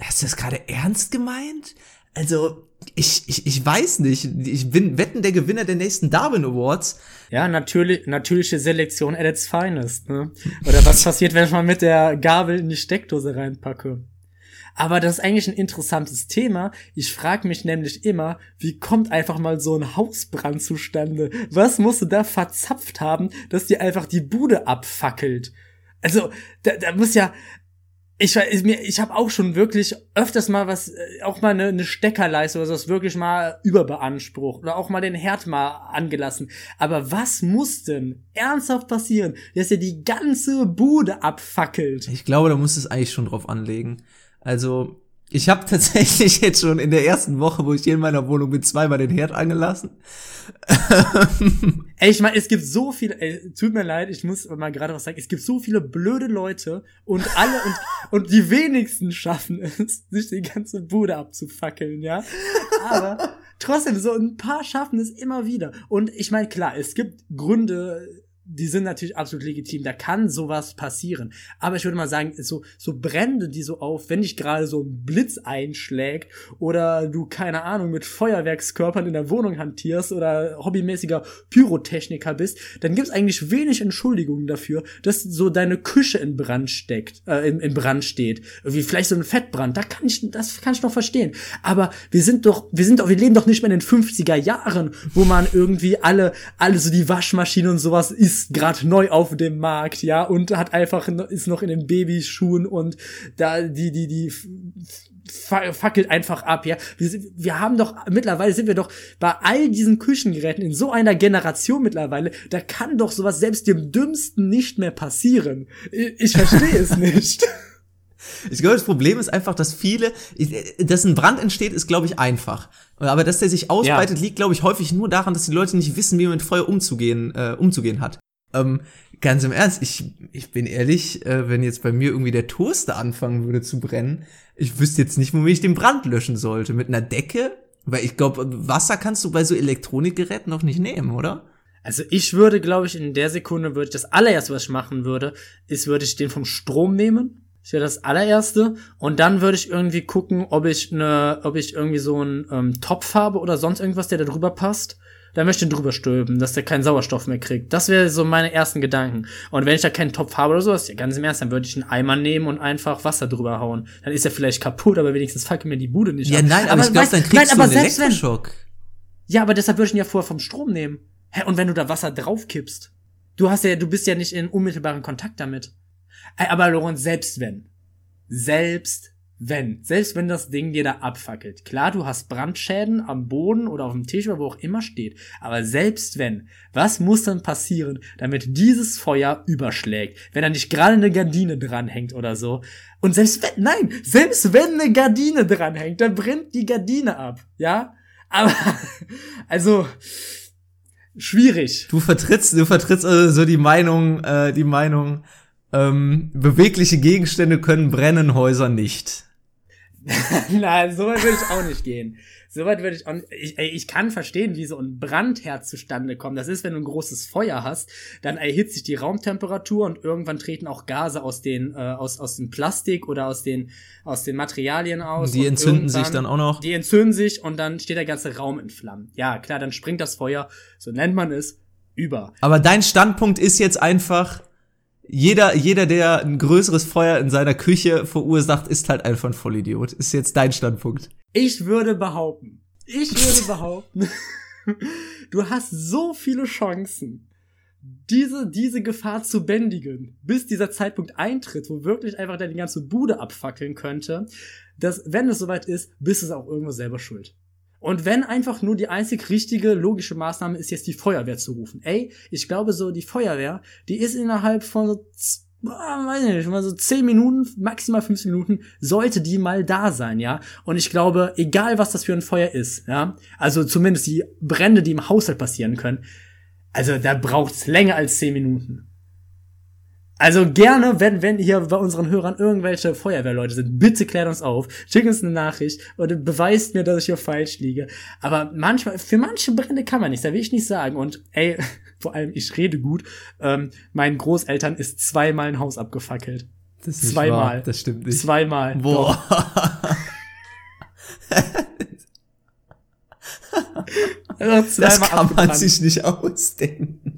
hast du das gerade ernst gemeint? Also, ich, ich, ich weiß nicht. Ich bin wetten der Gewinner der nächsten Darwin Awards. Ja, natürlich, natürliche Selektion at its finest, ne? Oder was passiert, wenn ich mal mit der Gabel in die Steckdose reinpacke? Aber das ist eigentlich ein interessantes Thema. Ich frage mich nämlich immer, wie kommt einfach mal so ein Hausbrand zustande? Was musst du da verzapft haben, dass dir einfach die Bude abfackelt? Also, da, da muss ja, ich mir, ich habe auch schon wirklich öfters mal was, äh, auch mal eine, eine Steckerleiste oder sowas wirklich mal überbeansprucht oder auch mal den Herd mal angelassen. Aber was muss denn ernsthaft passieren, dass dir die ganze Bude abfackelt? Ich glaube, da muss es eigentlich schon drauf anlegen. Also, ich habe tatsächlich jetzt schon in der ersten Woche, wo ich hier in meiner Wohnung bin, zweimal den Herd angelassen. Ey, ich meine, es gibt so viele, ey, tut mir leid, ich muss mal gerade was sagen, es gibt so viele blöde Leute und alle und, und die wenigsten schaffen es, sich die ganze Bude abzufackeln, ja. Aber trotzdem, so ein paar schaffen es immer wieder. Und ich meine, klar, es gibt Gründe, die sind natürlich absolut legitim, da kann sowas passieren. Aber ich würde mal sagen, so, so Brände, die so auf, wenn dich gerade so ein Blitz einschlägt oder du, keine Ahnung, mit Feuerwerkskörpern in der Wohnung hantierst oder hobbymäßiger Pyrotechniker bist, dann gibt es eigentlich wenig Entschuldigungen dafür, dass so deine Küche in Brand steckt, äh, in, in Brand steht. Wie vielleicht so ein Fettbrand, da kann ich, das kann ich noch verstehen. Aber wir sind doch, wir sind doch, wir leben doch nicht mehr in den 50er Jahren, wo man irgendwie alle, alle so die Waschmaschine und sowas ist gerade neu auf dem Markt, ja, und hat einfach, ist noch in den Babyschuhen und da, die, die, die, fa- fackelt einfach ab, ja. Wir, wir haben doch, mittlerweile sind wir doch bei all diesen Küchengeräten in so einer Generation mittlerweile, da kann doch sowas selbst dem Dümmsten nicht mehr passieren. Ich, ich verstehe es nicht. Ich glaube, das Problem ist einfach, dass viele, dass ein Brand entsteht, ist, glaube ich, einfach. Aber dass der sich ausbreitet, liegt, glaube ich, häufig nur daran, dass die Leute nicht wissen, wie man mit Feuer umzugehen, äh, umzugehen hat. Ähm, ganz im Ernst, ich, ich bin ehrlich, äh, wenn jetzt bei mir irgendwie der Toaster anfangen würde zu brennen, ich wüsste jetzt nicht, womit ich den Brand löschen sollte. Mit einer Decke? Weil ich glaube, Wasser kannst du bei so Elektronikgeräten noch nicht nehmen, oder? Also ich würde, glaube ich, in der Sekunde würde ich das allererste, was ich machen würde, ist, würde ich den vom Strom nehmen. Das wäre das allererste. Und dann würde ich irgendwie gucken, ob ich eine, ob ich irgendwie so einen ähm, Topf habe oder sonst irgendwas, der da drüber passt. Dann möchte ich den drüber stülpen, dass der keinen Sauerstoff mehr kriegt. Das wäre so meine ersten Gedanken. Und wenn ich da keinen Topf habe oder sowas, ja, ganz im Ernst, dann würde ich einen Eimer nehmen und einfach Wasser drüber hauen. Dann ist er vielleicht kaputt, aber wenigstens fuck mir die Bude nicht Ja, ab. nein, aber, ich glaube, dann kriegst nein, du aber einen selbst wenn, Elektroschock. ja, aber deshalb würde ich ihn ja vorher vom Strom nehmen. Hä, und wenn du da Wasser draufkippst? Du hast ja, du bist ja nicht in unmittelbaren Kontakt damit. Aber Lorenz, selbst wenn. Selbst wenn. Selbst wenn das Ding dir da abfackelt. Klar, du hast Brandschäden am Boden oder auf dem Tisch oder wo auch immer steht. Aber selbst wenn. Was muss dann passieren, damit dieses Feuer überschlägt? Wenn da nicht gerade eine Gardine dranhängt oder so. Und selbst wenn, nein, selbst wenn eine Gardine dranhängt, dann brennt die Gardine ab. Ja? Aber, also, schwierig. Du vertrittst, du vertrittst also so die Meinung, äh, die Meinung, ähm, bewegliche Gegenstände können brennen, Häuser nicht. Nein, so weit würde ich auch nicht gehen. So weit würde ich auch nicht. Ich, ich kann verstehen, wie so ein Brandherd zustande kommt. Das ist, wenn du ein großes Feuer hast, dann erhitzt sich die Raumtemperatur und irgendwann treten auch Gase aus den, äh, aus, aus dem Plastik oder aus den, aus den Materialien aus. Die entzünden sich dann auch noch. Die entzünden sich und dann steht der ganze Raum in Flammen. Ja, klar, dann springt das Feuer, so nennt man es, über. Aber dein Standpunkt ist jetzt einfach, Jeder, jeder, der ein größeres Feuer in seiner Küche verursacht, ist halt einfach ein Vollidiot. Ist jetzt dein Standpunkt. Ich würde behaupten, ich würde behaupten, du hast so viele Chancen, diese, diese Gefahr zu bändigen, bis dieser Zeitpunkt eintritt, wo wirklich einfach deine ganze Bude abfackeln könnte, dass, wenn es soweit ist, bist du es auch irgendwo selber schuld. Und wenn einfach nur die einzig richtige, logische Maßnahme ist, jetzt die Feuerwehr zu rufen. Ey, ich glaube so, die Feuerwehr, die ist innerhalb von so, ah, weiß nicht, mal so 10 Minuten, maximal 15 Minuten, sollte die mal da sein, ja. Und ich glaube, egal was das für ein Feuer ist, ja, also zumindest die Brände, die im Haushalt passieren können, also da braucht's länger als 10 Minuten. Also gerne, wenn, wenn hier bei unseren Hörern irgendwelche Feuerwehrleute sind, bitte klärt uns auf, schickt uns eine Nachricht und beweist mir, dass ich hier falsch liege. Aber manchmal, für manche Brände kann man nichts, da will ich nicht sagen. Und ey, vor allem, ich rede gut, ähm, meinen Großeltern ist zweimal ein Haus abgefackelt. Das ist Zweimal. Das stimmt nicht. Zweimal. Boah. Doch. Das kann man sich nicht ausdenken.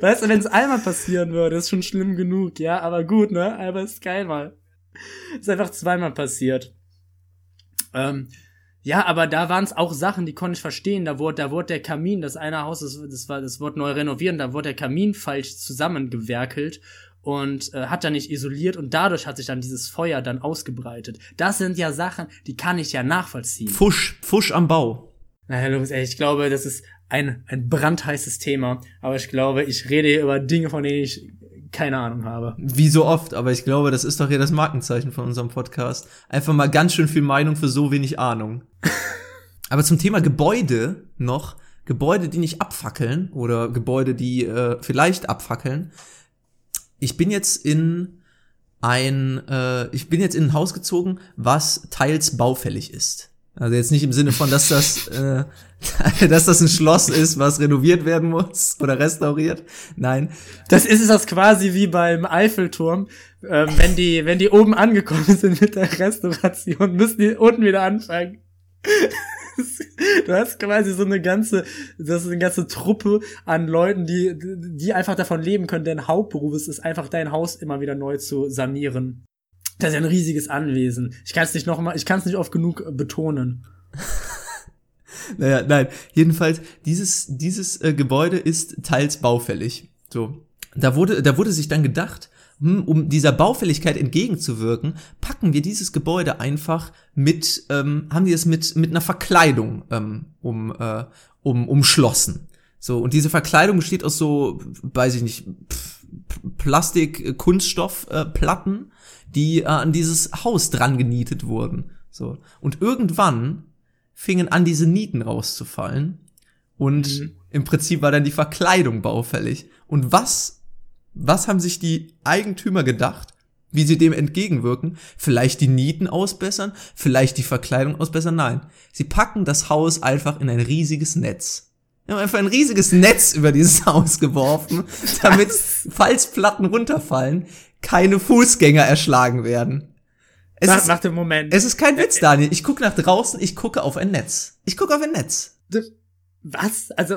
Weißt du, wenn es einmal passieren würde, ist schon schlimm genug, ja, aber gut, ne? Aber ist geil mal. Ist einfach zweimal passiert. Ähm, ja, aber da waren es auch Sachen, die konnte ich verstehen. Da wurde, da wurde der Kamin, das eine Haus, das, das war, das wurde neu renoviert, und da wurde der Kamin falsch zusammengewerkelt und äh, hat dann nicht isoliert und dadurch hat sich dann dieses Feuer dann ausgebreitet. Das sind ja Sachen, die kann ich ja nachvollziehen. Fusch, Fusch am Bau. Naja, Lukas, ey, ich glaube, das ist ein, ein brandheißes Thema, aber ich glaube, ich rede hier über Dinge, von denen ich keine Ahnung habe. Wie so oft, aber ich glaube, das ist doch hier das Markenzeichen von unserem Podcast. Einfach mal ganz schön viel Meinung für so wenig Ahnung. aber zum Thema Gebäude noch, Gebäude, die nicht abfackeln oder Gebäude, die äh, vielleicht abfackeln. Ich bin jetzt in ein, äh, ich bin jetzt in ein Haus gezogen, was teils baufällig ist. Also jetzt nicht im Sinne von, dass das, äh, dass das ein Schloss ist, was renoviert werden muss oder restauriert. Nein, Das ist das quasi wie beim Eiffelturm, ähm, wenn die, wenn die oben angekommen sind mit der Restauration, müssen die unten wieder anfangen. Du hast quasi so eine ganze, das ist eine ganze Truppe an Leuten, die, die einfach davon leben können. Dein Hauptberuf ist es einfach, dein Haus immer wieder neu zu sanieren. Das ist ein riesiges Anwesen. Ich kann es nicht noch mal, ich kann es nicht oft genug betonen. Naja, nein. Jedenfalls, dieses, dieses äh, Gebäude ist teils baufällig. So. Da wurde, da wurde sich dann gedacht, hm, um dieser Baufälligkeit entgegenzuwirken, packen wir dieses Gebäude einfach mit, ähm, haben die es mit, mit einer Verkleidung ähm, um, äh, um, umschlossen. So, und diese Verkleidung besteht aus so, weiß ich nicht, pff, Plastik, Kunststoff, äh, Platten, die äh, an dieses Haus dran genietet wurden. So. Und irgendwann fingen an, diese Nieten rauszufallen. Und Mhm. im Prinzip war dann die Verkleidung baufällig. Und was, was haben sich die Eigentümer gedacht? Wie sie dem entgegenwirken? Vielleicht die Nieten ausbessern? Vielleicht die Verkleidung ausbessern? Nein. Sie packen das Haus einfach in ein riesiges Netz. Wir haben einfach ein riesiges Netz über dieses Haus geworfen, damit, falls Platten runterfallen, keine Fußgänger erschlagen werden. Es Nach, ist, nach dem Moment. es ist kein Witz, Daniel. Ich gucke nach draußen, ich gucke auf ein Netz. Ich gucke auf ein Netz. Was? Also,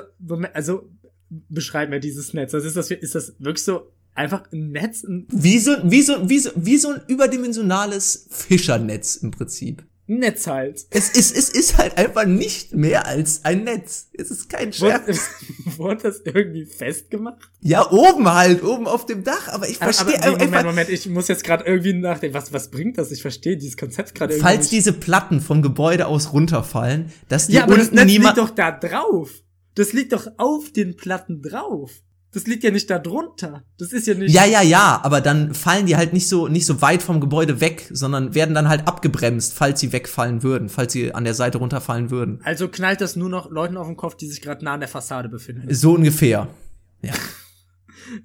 also, beschreib mir dieses Netz. Was ist das, ist das wirklich so einfach ein Netz? Wie so, wie so, wie so, wie so ein überdimensionales Fischernetz im Prinzip. Netz halt. Es ist, es ist halt einfach nicht mehr als ein Netz. Es ist kein Wurde, Scherz. wurde das irgendwie festgemacht? Ja, oben halt, oben auf dem Dach, aber ich verstehe einfach, Moment, Moment, ich muss jetzt gerade irgendwie nachdenken. Was, was bringt das? Ich verstehe dieses Konzept gerade irgendwie falls diese Platten vom Gebäude aus runterfallen, dass die Ja, aber das unten Netz niemand, liegt doch da drauf. Das liegt doch auf den Platten drauf. Das liegt ja nicht da drunter. Das ist ja nicht. Ja, ja, ja, aber dann fallen die halt nicht so, nicht so weit vom Gebäude weg, sondern werden dann halt abgebremst, falls sie wegfallen würden, falls sie an der Seite runterfallen würden. Also knallt das nur noch Leuten auf den Kopf, die sich gerade nah an der Fassade befinden. So ungefähr.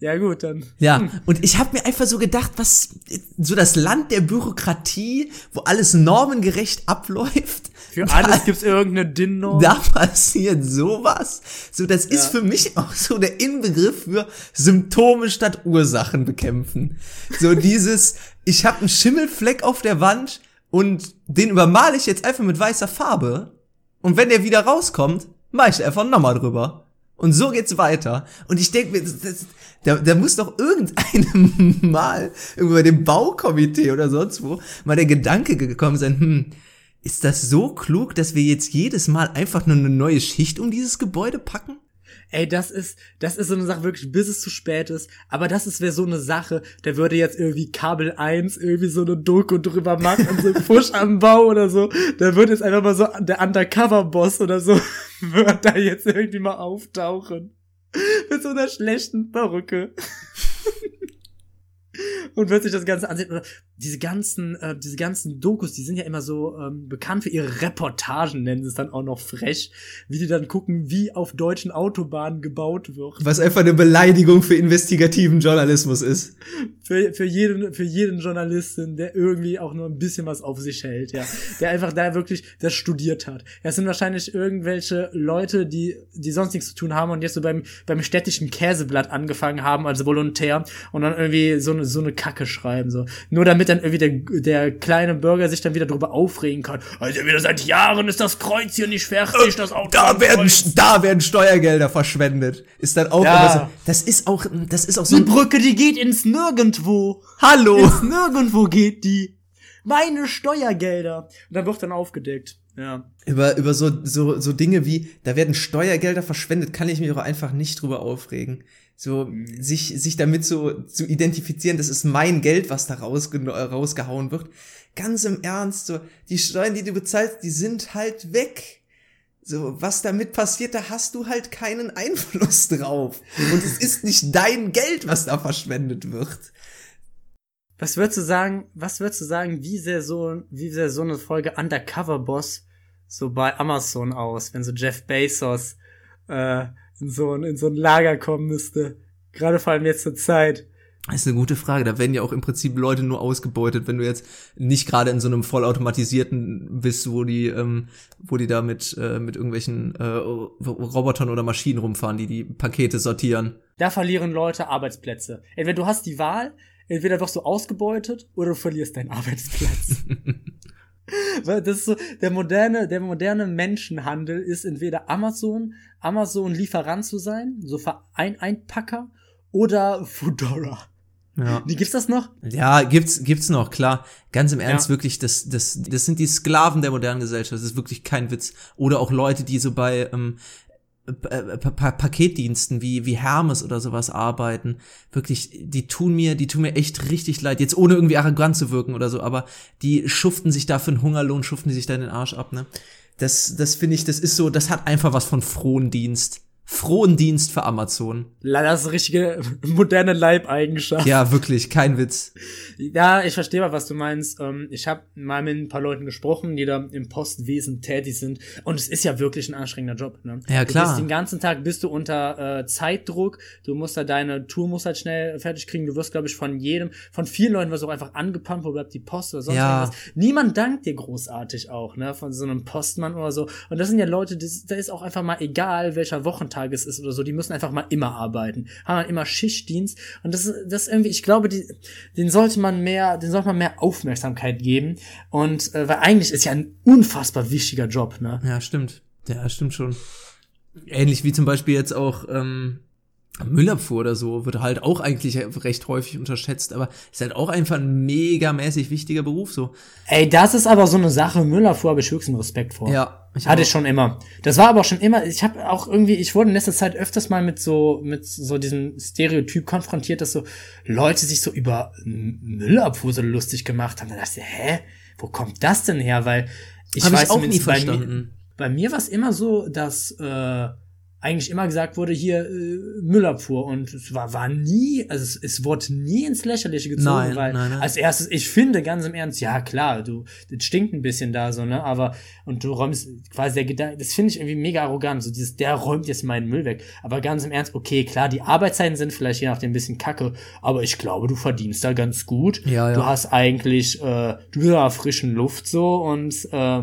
Ja gut, dann. Ja, und ich habe mir einfach so gedacht, was so das Land der Bürokratie, wo alles normengerecht abläuft. Für alles gibt's irgendeine DIN-Norm. Da passiert sowas. So, das ist für mich auch so der Inbegriff für Symptome statt Ursachen bekämpfen. So dieses, ich habe einen Schimmelfleck auf der Wand und den übermale ich jetzt einfach mit weißer Farbe. Und wenn der wieder rauskommt, mache ich einfach nochmal drüber. Und so geht's weiter. Und ich denke mir, das, das, da, da muss doch irgendeinem Mal, bei dem Baukomitee oder sonst wo, mal der Gedanke gekommen sein, hm, ist das so klug, dass wir jetzt jedes Mal einfach nur eine neue Schicht um dieses Gebäude packen? Ey, das ist, das ist so eine Sache wirklich, bis es zu spät ist. Aber das ist wäre so eine Sache, der würde jetzt irgendwie Kabel 1 irgendwie so eine Doku drüber machen und so Push am Bau oder so. Da würde jetzt einfach mal so der Undercover-Boss oder so, wird da jetzt irgendwie mal auftauchen. Mit so einer schlechten Perücke. und wird sich das Ganze ansehen. Diese ganzen, äh, diese ganzen Dokus, die sind ja immer so ähm, bekannt für ihre Reportagen, nennen sie es dann auch noch frech, wie die dann gucken, wie auf deutschen Autobahnen gebaut wird. Was einfach eine Beleidigung für investigativen Journalismus ist. Für, für jeden, für jeden Journalisten, der irgendwie auch nur ein bisschen was auf sich hält, ja. Der einfach da wirklich das studiert hat. Das sind wahrscheinlich irgendwelche Leute, die, die sonst nichts zu tun haben und jetzt so beim, beim städtischen Käseblatt angefangen haben als Volontär und dann irgendwie so eine, so eine Kacke schreiben, so. Nur damit dann irgendwie der, der kleine Bürger sich dann wieder drüber aufregen kann. Also wieder seit Jahren ist das Kreuz hier nicht fertig, das Auto. Da werden, Kreuz. da werden Steuergelder verschwendet. Ist dann auch Ja. so, das ist auch, das ist auch so Die Brücke, die geht ins Nirgendwo. Hallo! Ins Nirgendwo geht die. Meine Steuergelder. Und dann wird dann aufgedeckt. Ja. Über, über so, so, so Dinge wie, da werden Steuergelder verschwendet, kann ich mich auch einfach nicht drüber aufregen. So, sich, sich damit so zu identifizieren, das ist mein Geld, was da rausge rausgehauen wird. Ganz im Ernst, so, die Steuern, die du bezahlst, die sind halt weg. So, was damit passiert, da hast du halt keinen Einfluss drauf. Und es ist nicht dein Geld, was da verschwendet wird. Was würdest du sagen, was würdest du sagen, wie sehr so, wie sehr so eine Folge Undercover Boss so bei Amazon aus, wenn so Jeff Bezos äh, in so ein, in so ein Lager kommen müsste? Gerade vor allem jetzt zur Zeit. Das ist eine gute Frage. Da werden ja auch im Prinzip Leute nur ausgebeutet, wenn du jetzt nicht gerade in so einem vollautomatisierten bist, wo die, ähm, wo die da mit, äh, mit irgendwelchen äh, Robotern oder Maschinen rumfahren, die die Pakete sortieren. Da verlieren Leute Arbeitsplätze. Entweder du hast die Wahl, entweder wirst du ausgebeutet oder du verlierst deinen Arbeitsplatz. Weil das ist so, der moderne, der moderne Menschenhandel ist entweder Amazon, Amazon Lieferant zu sein, so Verein Einpacker, oder Foodora. Ja. Wie gibt's das noch? Ja, gibt's, gibt's noch, klar. Ganz im Ernst, Ja. wirklich, das, das, das sind die Sklaven der modernen Gesellschaft. Das ist wirklich kein Witz. Oder auch Leute, die so bei ähm, Pa- Pa- Pa- Paketdiensten wie, wie Hermes oder sowas arbeiten. Wirklich, die tun mir, die tun mir echt richtig leid. Jetzt ohne irgendwie arrogant zu wirken oder so, aber die schuften sich da für einen Hungerlohn, schuften die sich da den Arsch ab, ne? Das, das finde ich, das ist so, das hat einfach was von Frondienst. Frondienst für Amazon. Leider ist eine richtige moderne Leibeigenschaft. Ja, wirklich, kein Witz. Ja, ich verstehe mal, was du meinst. Ähm, Ich habe mal mit ein paar Leuten gesprochen, die da im Postwesen tätig sind. Und es ist ja wirklich ein anstrengender Job. Ne? Ja, Du klar. bist den ganzen Tag bist du unter äh, Zeitdruck. Du musst da deine Tour musst halt schnell fertig kriegen. Du wirst, glaube ich, von jedem, von vielen Leuten wirst du auch einfach angepumpt, wo bleibt die Post oder sonst Ja. irgendwas. Niemand dankt dir großartig auch, ne? Von so einem Postmann oder so. Und das sind ja Leute, das, da ist auch einfach mal egal, welcher Wochentag es ist oder so. Die müssen einfach mal immer arbeiten. Haben dann immer Schichtdienst. Und das, ist- das irgendwie, ich glaube, die, den sollte man mehr, den sollte man mehr Aufmerksamkeit geben. Und äh, weil eigentlich ist ja ein unfassbar wichtiger Job, ne? Ja, stimmt. Ja, stimmt schon. Ähnlich wie zum Beispiel jetzt auch ähm, Müllabfuhr oder so, wird halt auch eigentlich recht häufig unterschätzt, aber ist halt auch einfach ein megamäßig wichtiger Beruf so. Ey, das ist aber so eine Sache. Müllabfuhr habe ich höchsten Respekt vor. Ja, ich Hatte auch. ich schon immer. Das war aber auch schon immer, ich habe auch irgendwie, ich wurde in letzter Zeit öfters mal mit so, mit so diesem Stereotyp konfrontiert, dass so Leute sich so über Müllabfuhr so lustig gemacht haben. Da dachte ich, hä, wo kommt das denn her? Weil ich Hab weiß ich auch nie zumindest bei mir, verstanden. bei mir war es immer so, dass äh, eigentlich immer gesagt wurde, hier äh, Müllabfuhr und es war, war nie, also es, es wurde nie ins Lächerliche gezogen, Nein, weil nein, nein. als erstes, ich finde ganz im Ernst, ja klar, du, das stinkt ein bisschen da so, ne, aber und du räumst quasi der Gedanke, das finde ich irgendwie mega arrogant, so dieses, der räumt jetzt meinen Müll weg, aber ganz im Ernst, okay, klar, die Arbeitszeiten sind vielleicht je nachdem ein bisschen kacke, aber ich glaube, du verdienst da ganz gut, Ja, ja. du hast eigentlich, äh, du bist ja frischen Luft so und äh,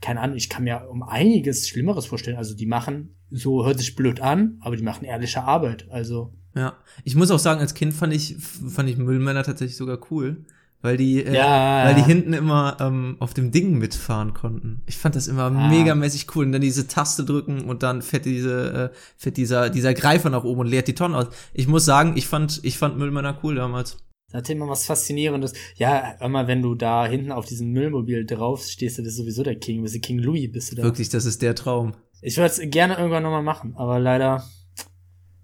keine Ahnung, ich kann mir um einiges Schlimmeres vorstellen. Also die machen, so hört sich blöd an, aber die machen ehrliche Arbeit. Also Ja, ich muss auch sagen, als Kind fand ich fand ich Müllmänner tatsächlich sogar cool, weil die, äh, Ja. weil die hinten immer ähm, auf dem Ding mitfahren konnten. Ich fand das immer Ah. megamäßig cool. Und dann diese Taste drücken und dann fährt diese, äh, fährt dieser, dieser Greifer nach oben und leert die Tonnen aus. Ich muss sagen, ich fand, ich fand Müllmänner cool damals. Da hat immer was Faszinierendes. Ja, immer wenn du da hinten auf diesem Müllmobil drauf stehst, du bist sowieso der King, bist du King Louis, bist du da. Wirklich, das ist der Traum. Ich würde es gerne irgendwann nochmal machen, aber leider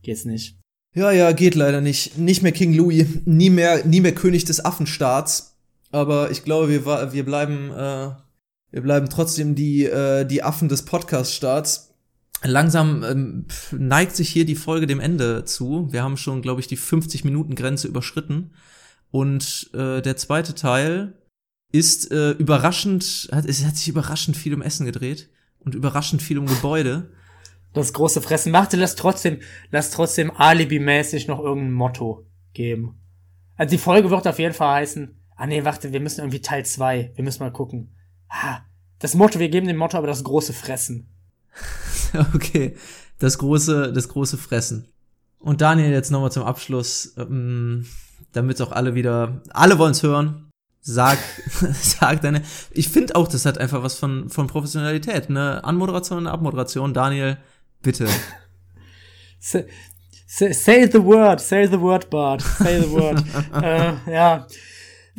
geht's nicht. Ja, ja, geht leider nicht. Nicht mehr King Louis, nie mehr, nie mehr König des Affenstaats. Aber ich glaube, wir, wir bleiben, äh, wir bleiben trotzdem die, äh, die Affen des Podcast-Staats. Langsam ähm, neigt sich hier die Folge dem Ende zu. Wir haben schon, glaube ich, die 50-Minuten-Grenze überschritten. Und äh, der zweite Teil ist äh, überraschend, hat, es hat sich überraschend viel um Essen gedreht und überraschend viel um Gebäude. Das große Fressen. Warte, lass trotzdem, lass trotzdem alibimäßig noch irgendein Motto geben. Also die Folge wird auf jeden Fall heißen, ah nee, warte, wir müssen irgendwie Teil 2. Wir müssen mal gucken. Ah, das Motto, wir geben dem Motto aber das große Fressen. Okay, das große, das große Fressen. Und Daniel, jetzt nochmal zum Abschluss, ähm, damit auch alle wieder, alle wollen's hören. Sag, sag deine. Ich finde auch, das hat einfach was von, von Professionalität, ne? Anmoderation und Abmoderation. Daniel, bitte. Say, say, say the word, say the word, Bart, say the word. äh, ja.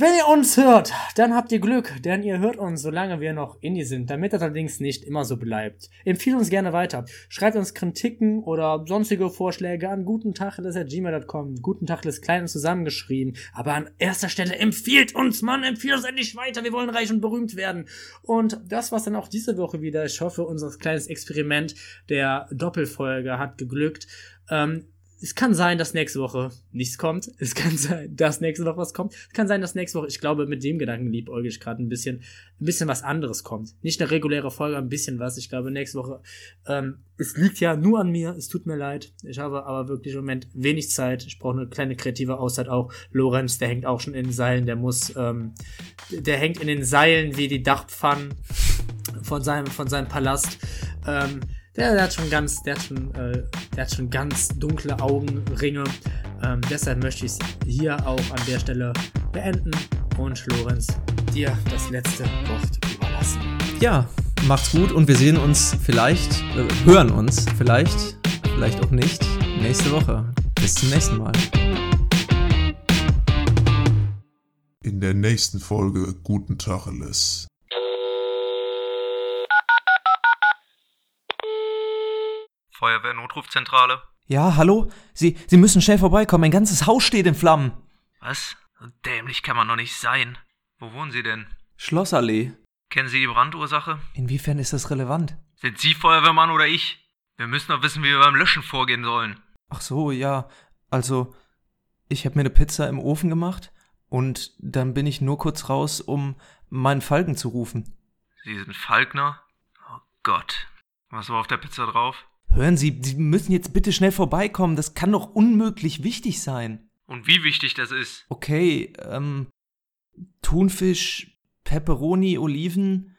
Wenn ihr uns hört, dann habt ihr Glück, denn ihr hört uns, solange wir noch Indie sind, damit das allerdings nicht immer so bleibt. Empfiehlt uns gerne weiter. Schreibt uns Kritiken oder sonstige Vorschläge an gutentacheles.gmail.com. Gutentacheles klein und zusammengeschrieben. Aber an erster Stelle empfiehlt uns, Mann, empfiehlt uns endlich weiter. Wir wollen reich und berühmt werden. Und das war's dann auch diese Woche wieder. Ich hoffe, unser kleines Experiment der Doppelfolge hat geglückt. Ähm, es kann sein, dass nächste Woche nichts kommt. Es kann sein, dass nächste Woche was kommt. Es kann sein, dass nächste Woche, ich glaube, mit dem Gedanken liebäugel ich gerade ein bisschen, ein bisschen was anderes kommt. Nicht eine reguläre Folge, ein bisschen was. Ich glaube, nächste Woche, ähm, es liegt ja nur an mir. Es tut mir leid. Ich habe aber wirklich im Moment wenig Zeit. Ich brauche eine kleine kreative Auszeit auch. Lorenz, der hängt auch schon in den Seilen. Der muss, ähm, der hängt in den Seilen wie die Dachpfannen von seinem, von seinem Palast. Ähm, der, der hat schon ganz, der hat schon, äh, der hat schon ganz dunkle Augenringe. Ähm, deshalb möchte ich es hier auch an der Stelle beenden und Lorenz dir das letzte Wort überlassen. Ja, macht's gut und wir sehen uns vielleicht, äh, hören uns vielleicht, vielleicht auch nicht, nächste Woche. Bis zum nächsten Mal. In der nächsten Folge Guten Tacheles. Feuerwehr-Notrufzentrale. Ja, hallo? Sie, Sie müssen schnell vorbeikommen. Mein ganzes Haus steht in Flammen. Was? So dämlich kann man doch nicht sein. Wo wohnen Sie denn? Schlossallee. Kennen Sie die Brandursache? Inwiefern ist das relevant? Sind Sie Feuerwehrmann oder ich? Wir müssen doch wissen, wie wir beim Löschen vorgehen sollen. Ach so, ja. Also, ich habe mir eine Pizza im Ofen gemacht und dann bin ich nur kurz raus, um meinen Falken zu rufen. Sie sind Falkner? Oh Gott. Was war auf der Pizza drauf? Hören Sie, Sie müssen jetzt bitte schnell vorbeikommen. Das kann doch unmöglich wichtig sein. Und wie wichtig das ist? Okay, ähm, Thunfisch, Pepperoni, Oliven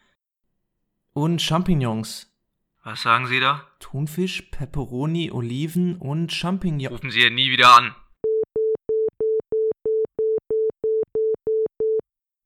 und Champignons. Was sagen Sie da? Thunfisch, Pepperoni, Oliven und Champignons. Rufen Sie hier nie wieder an.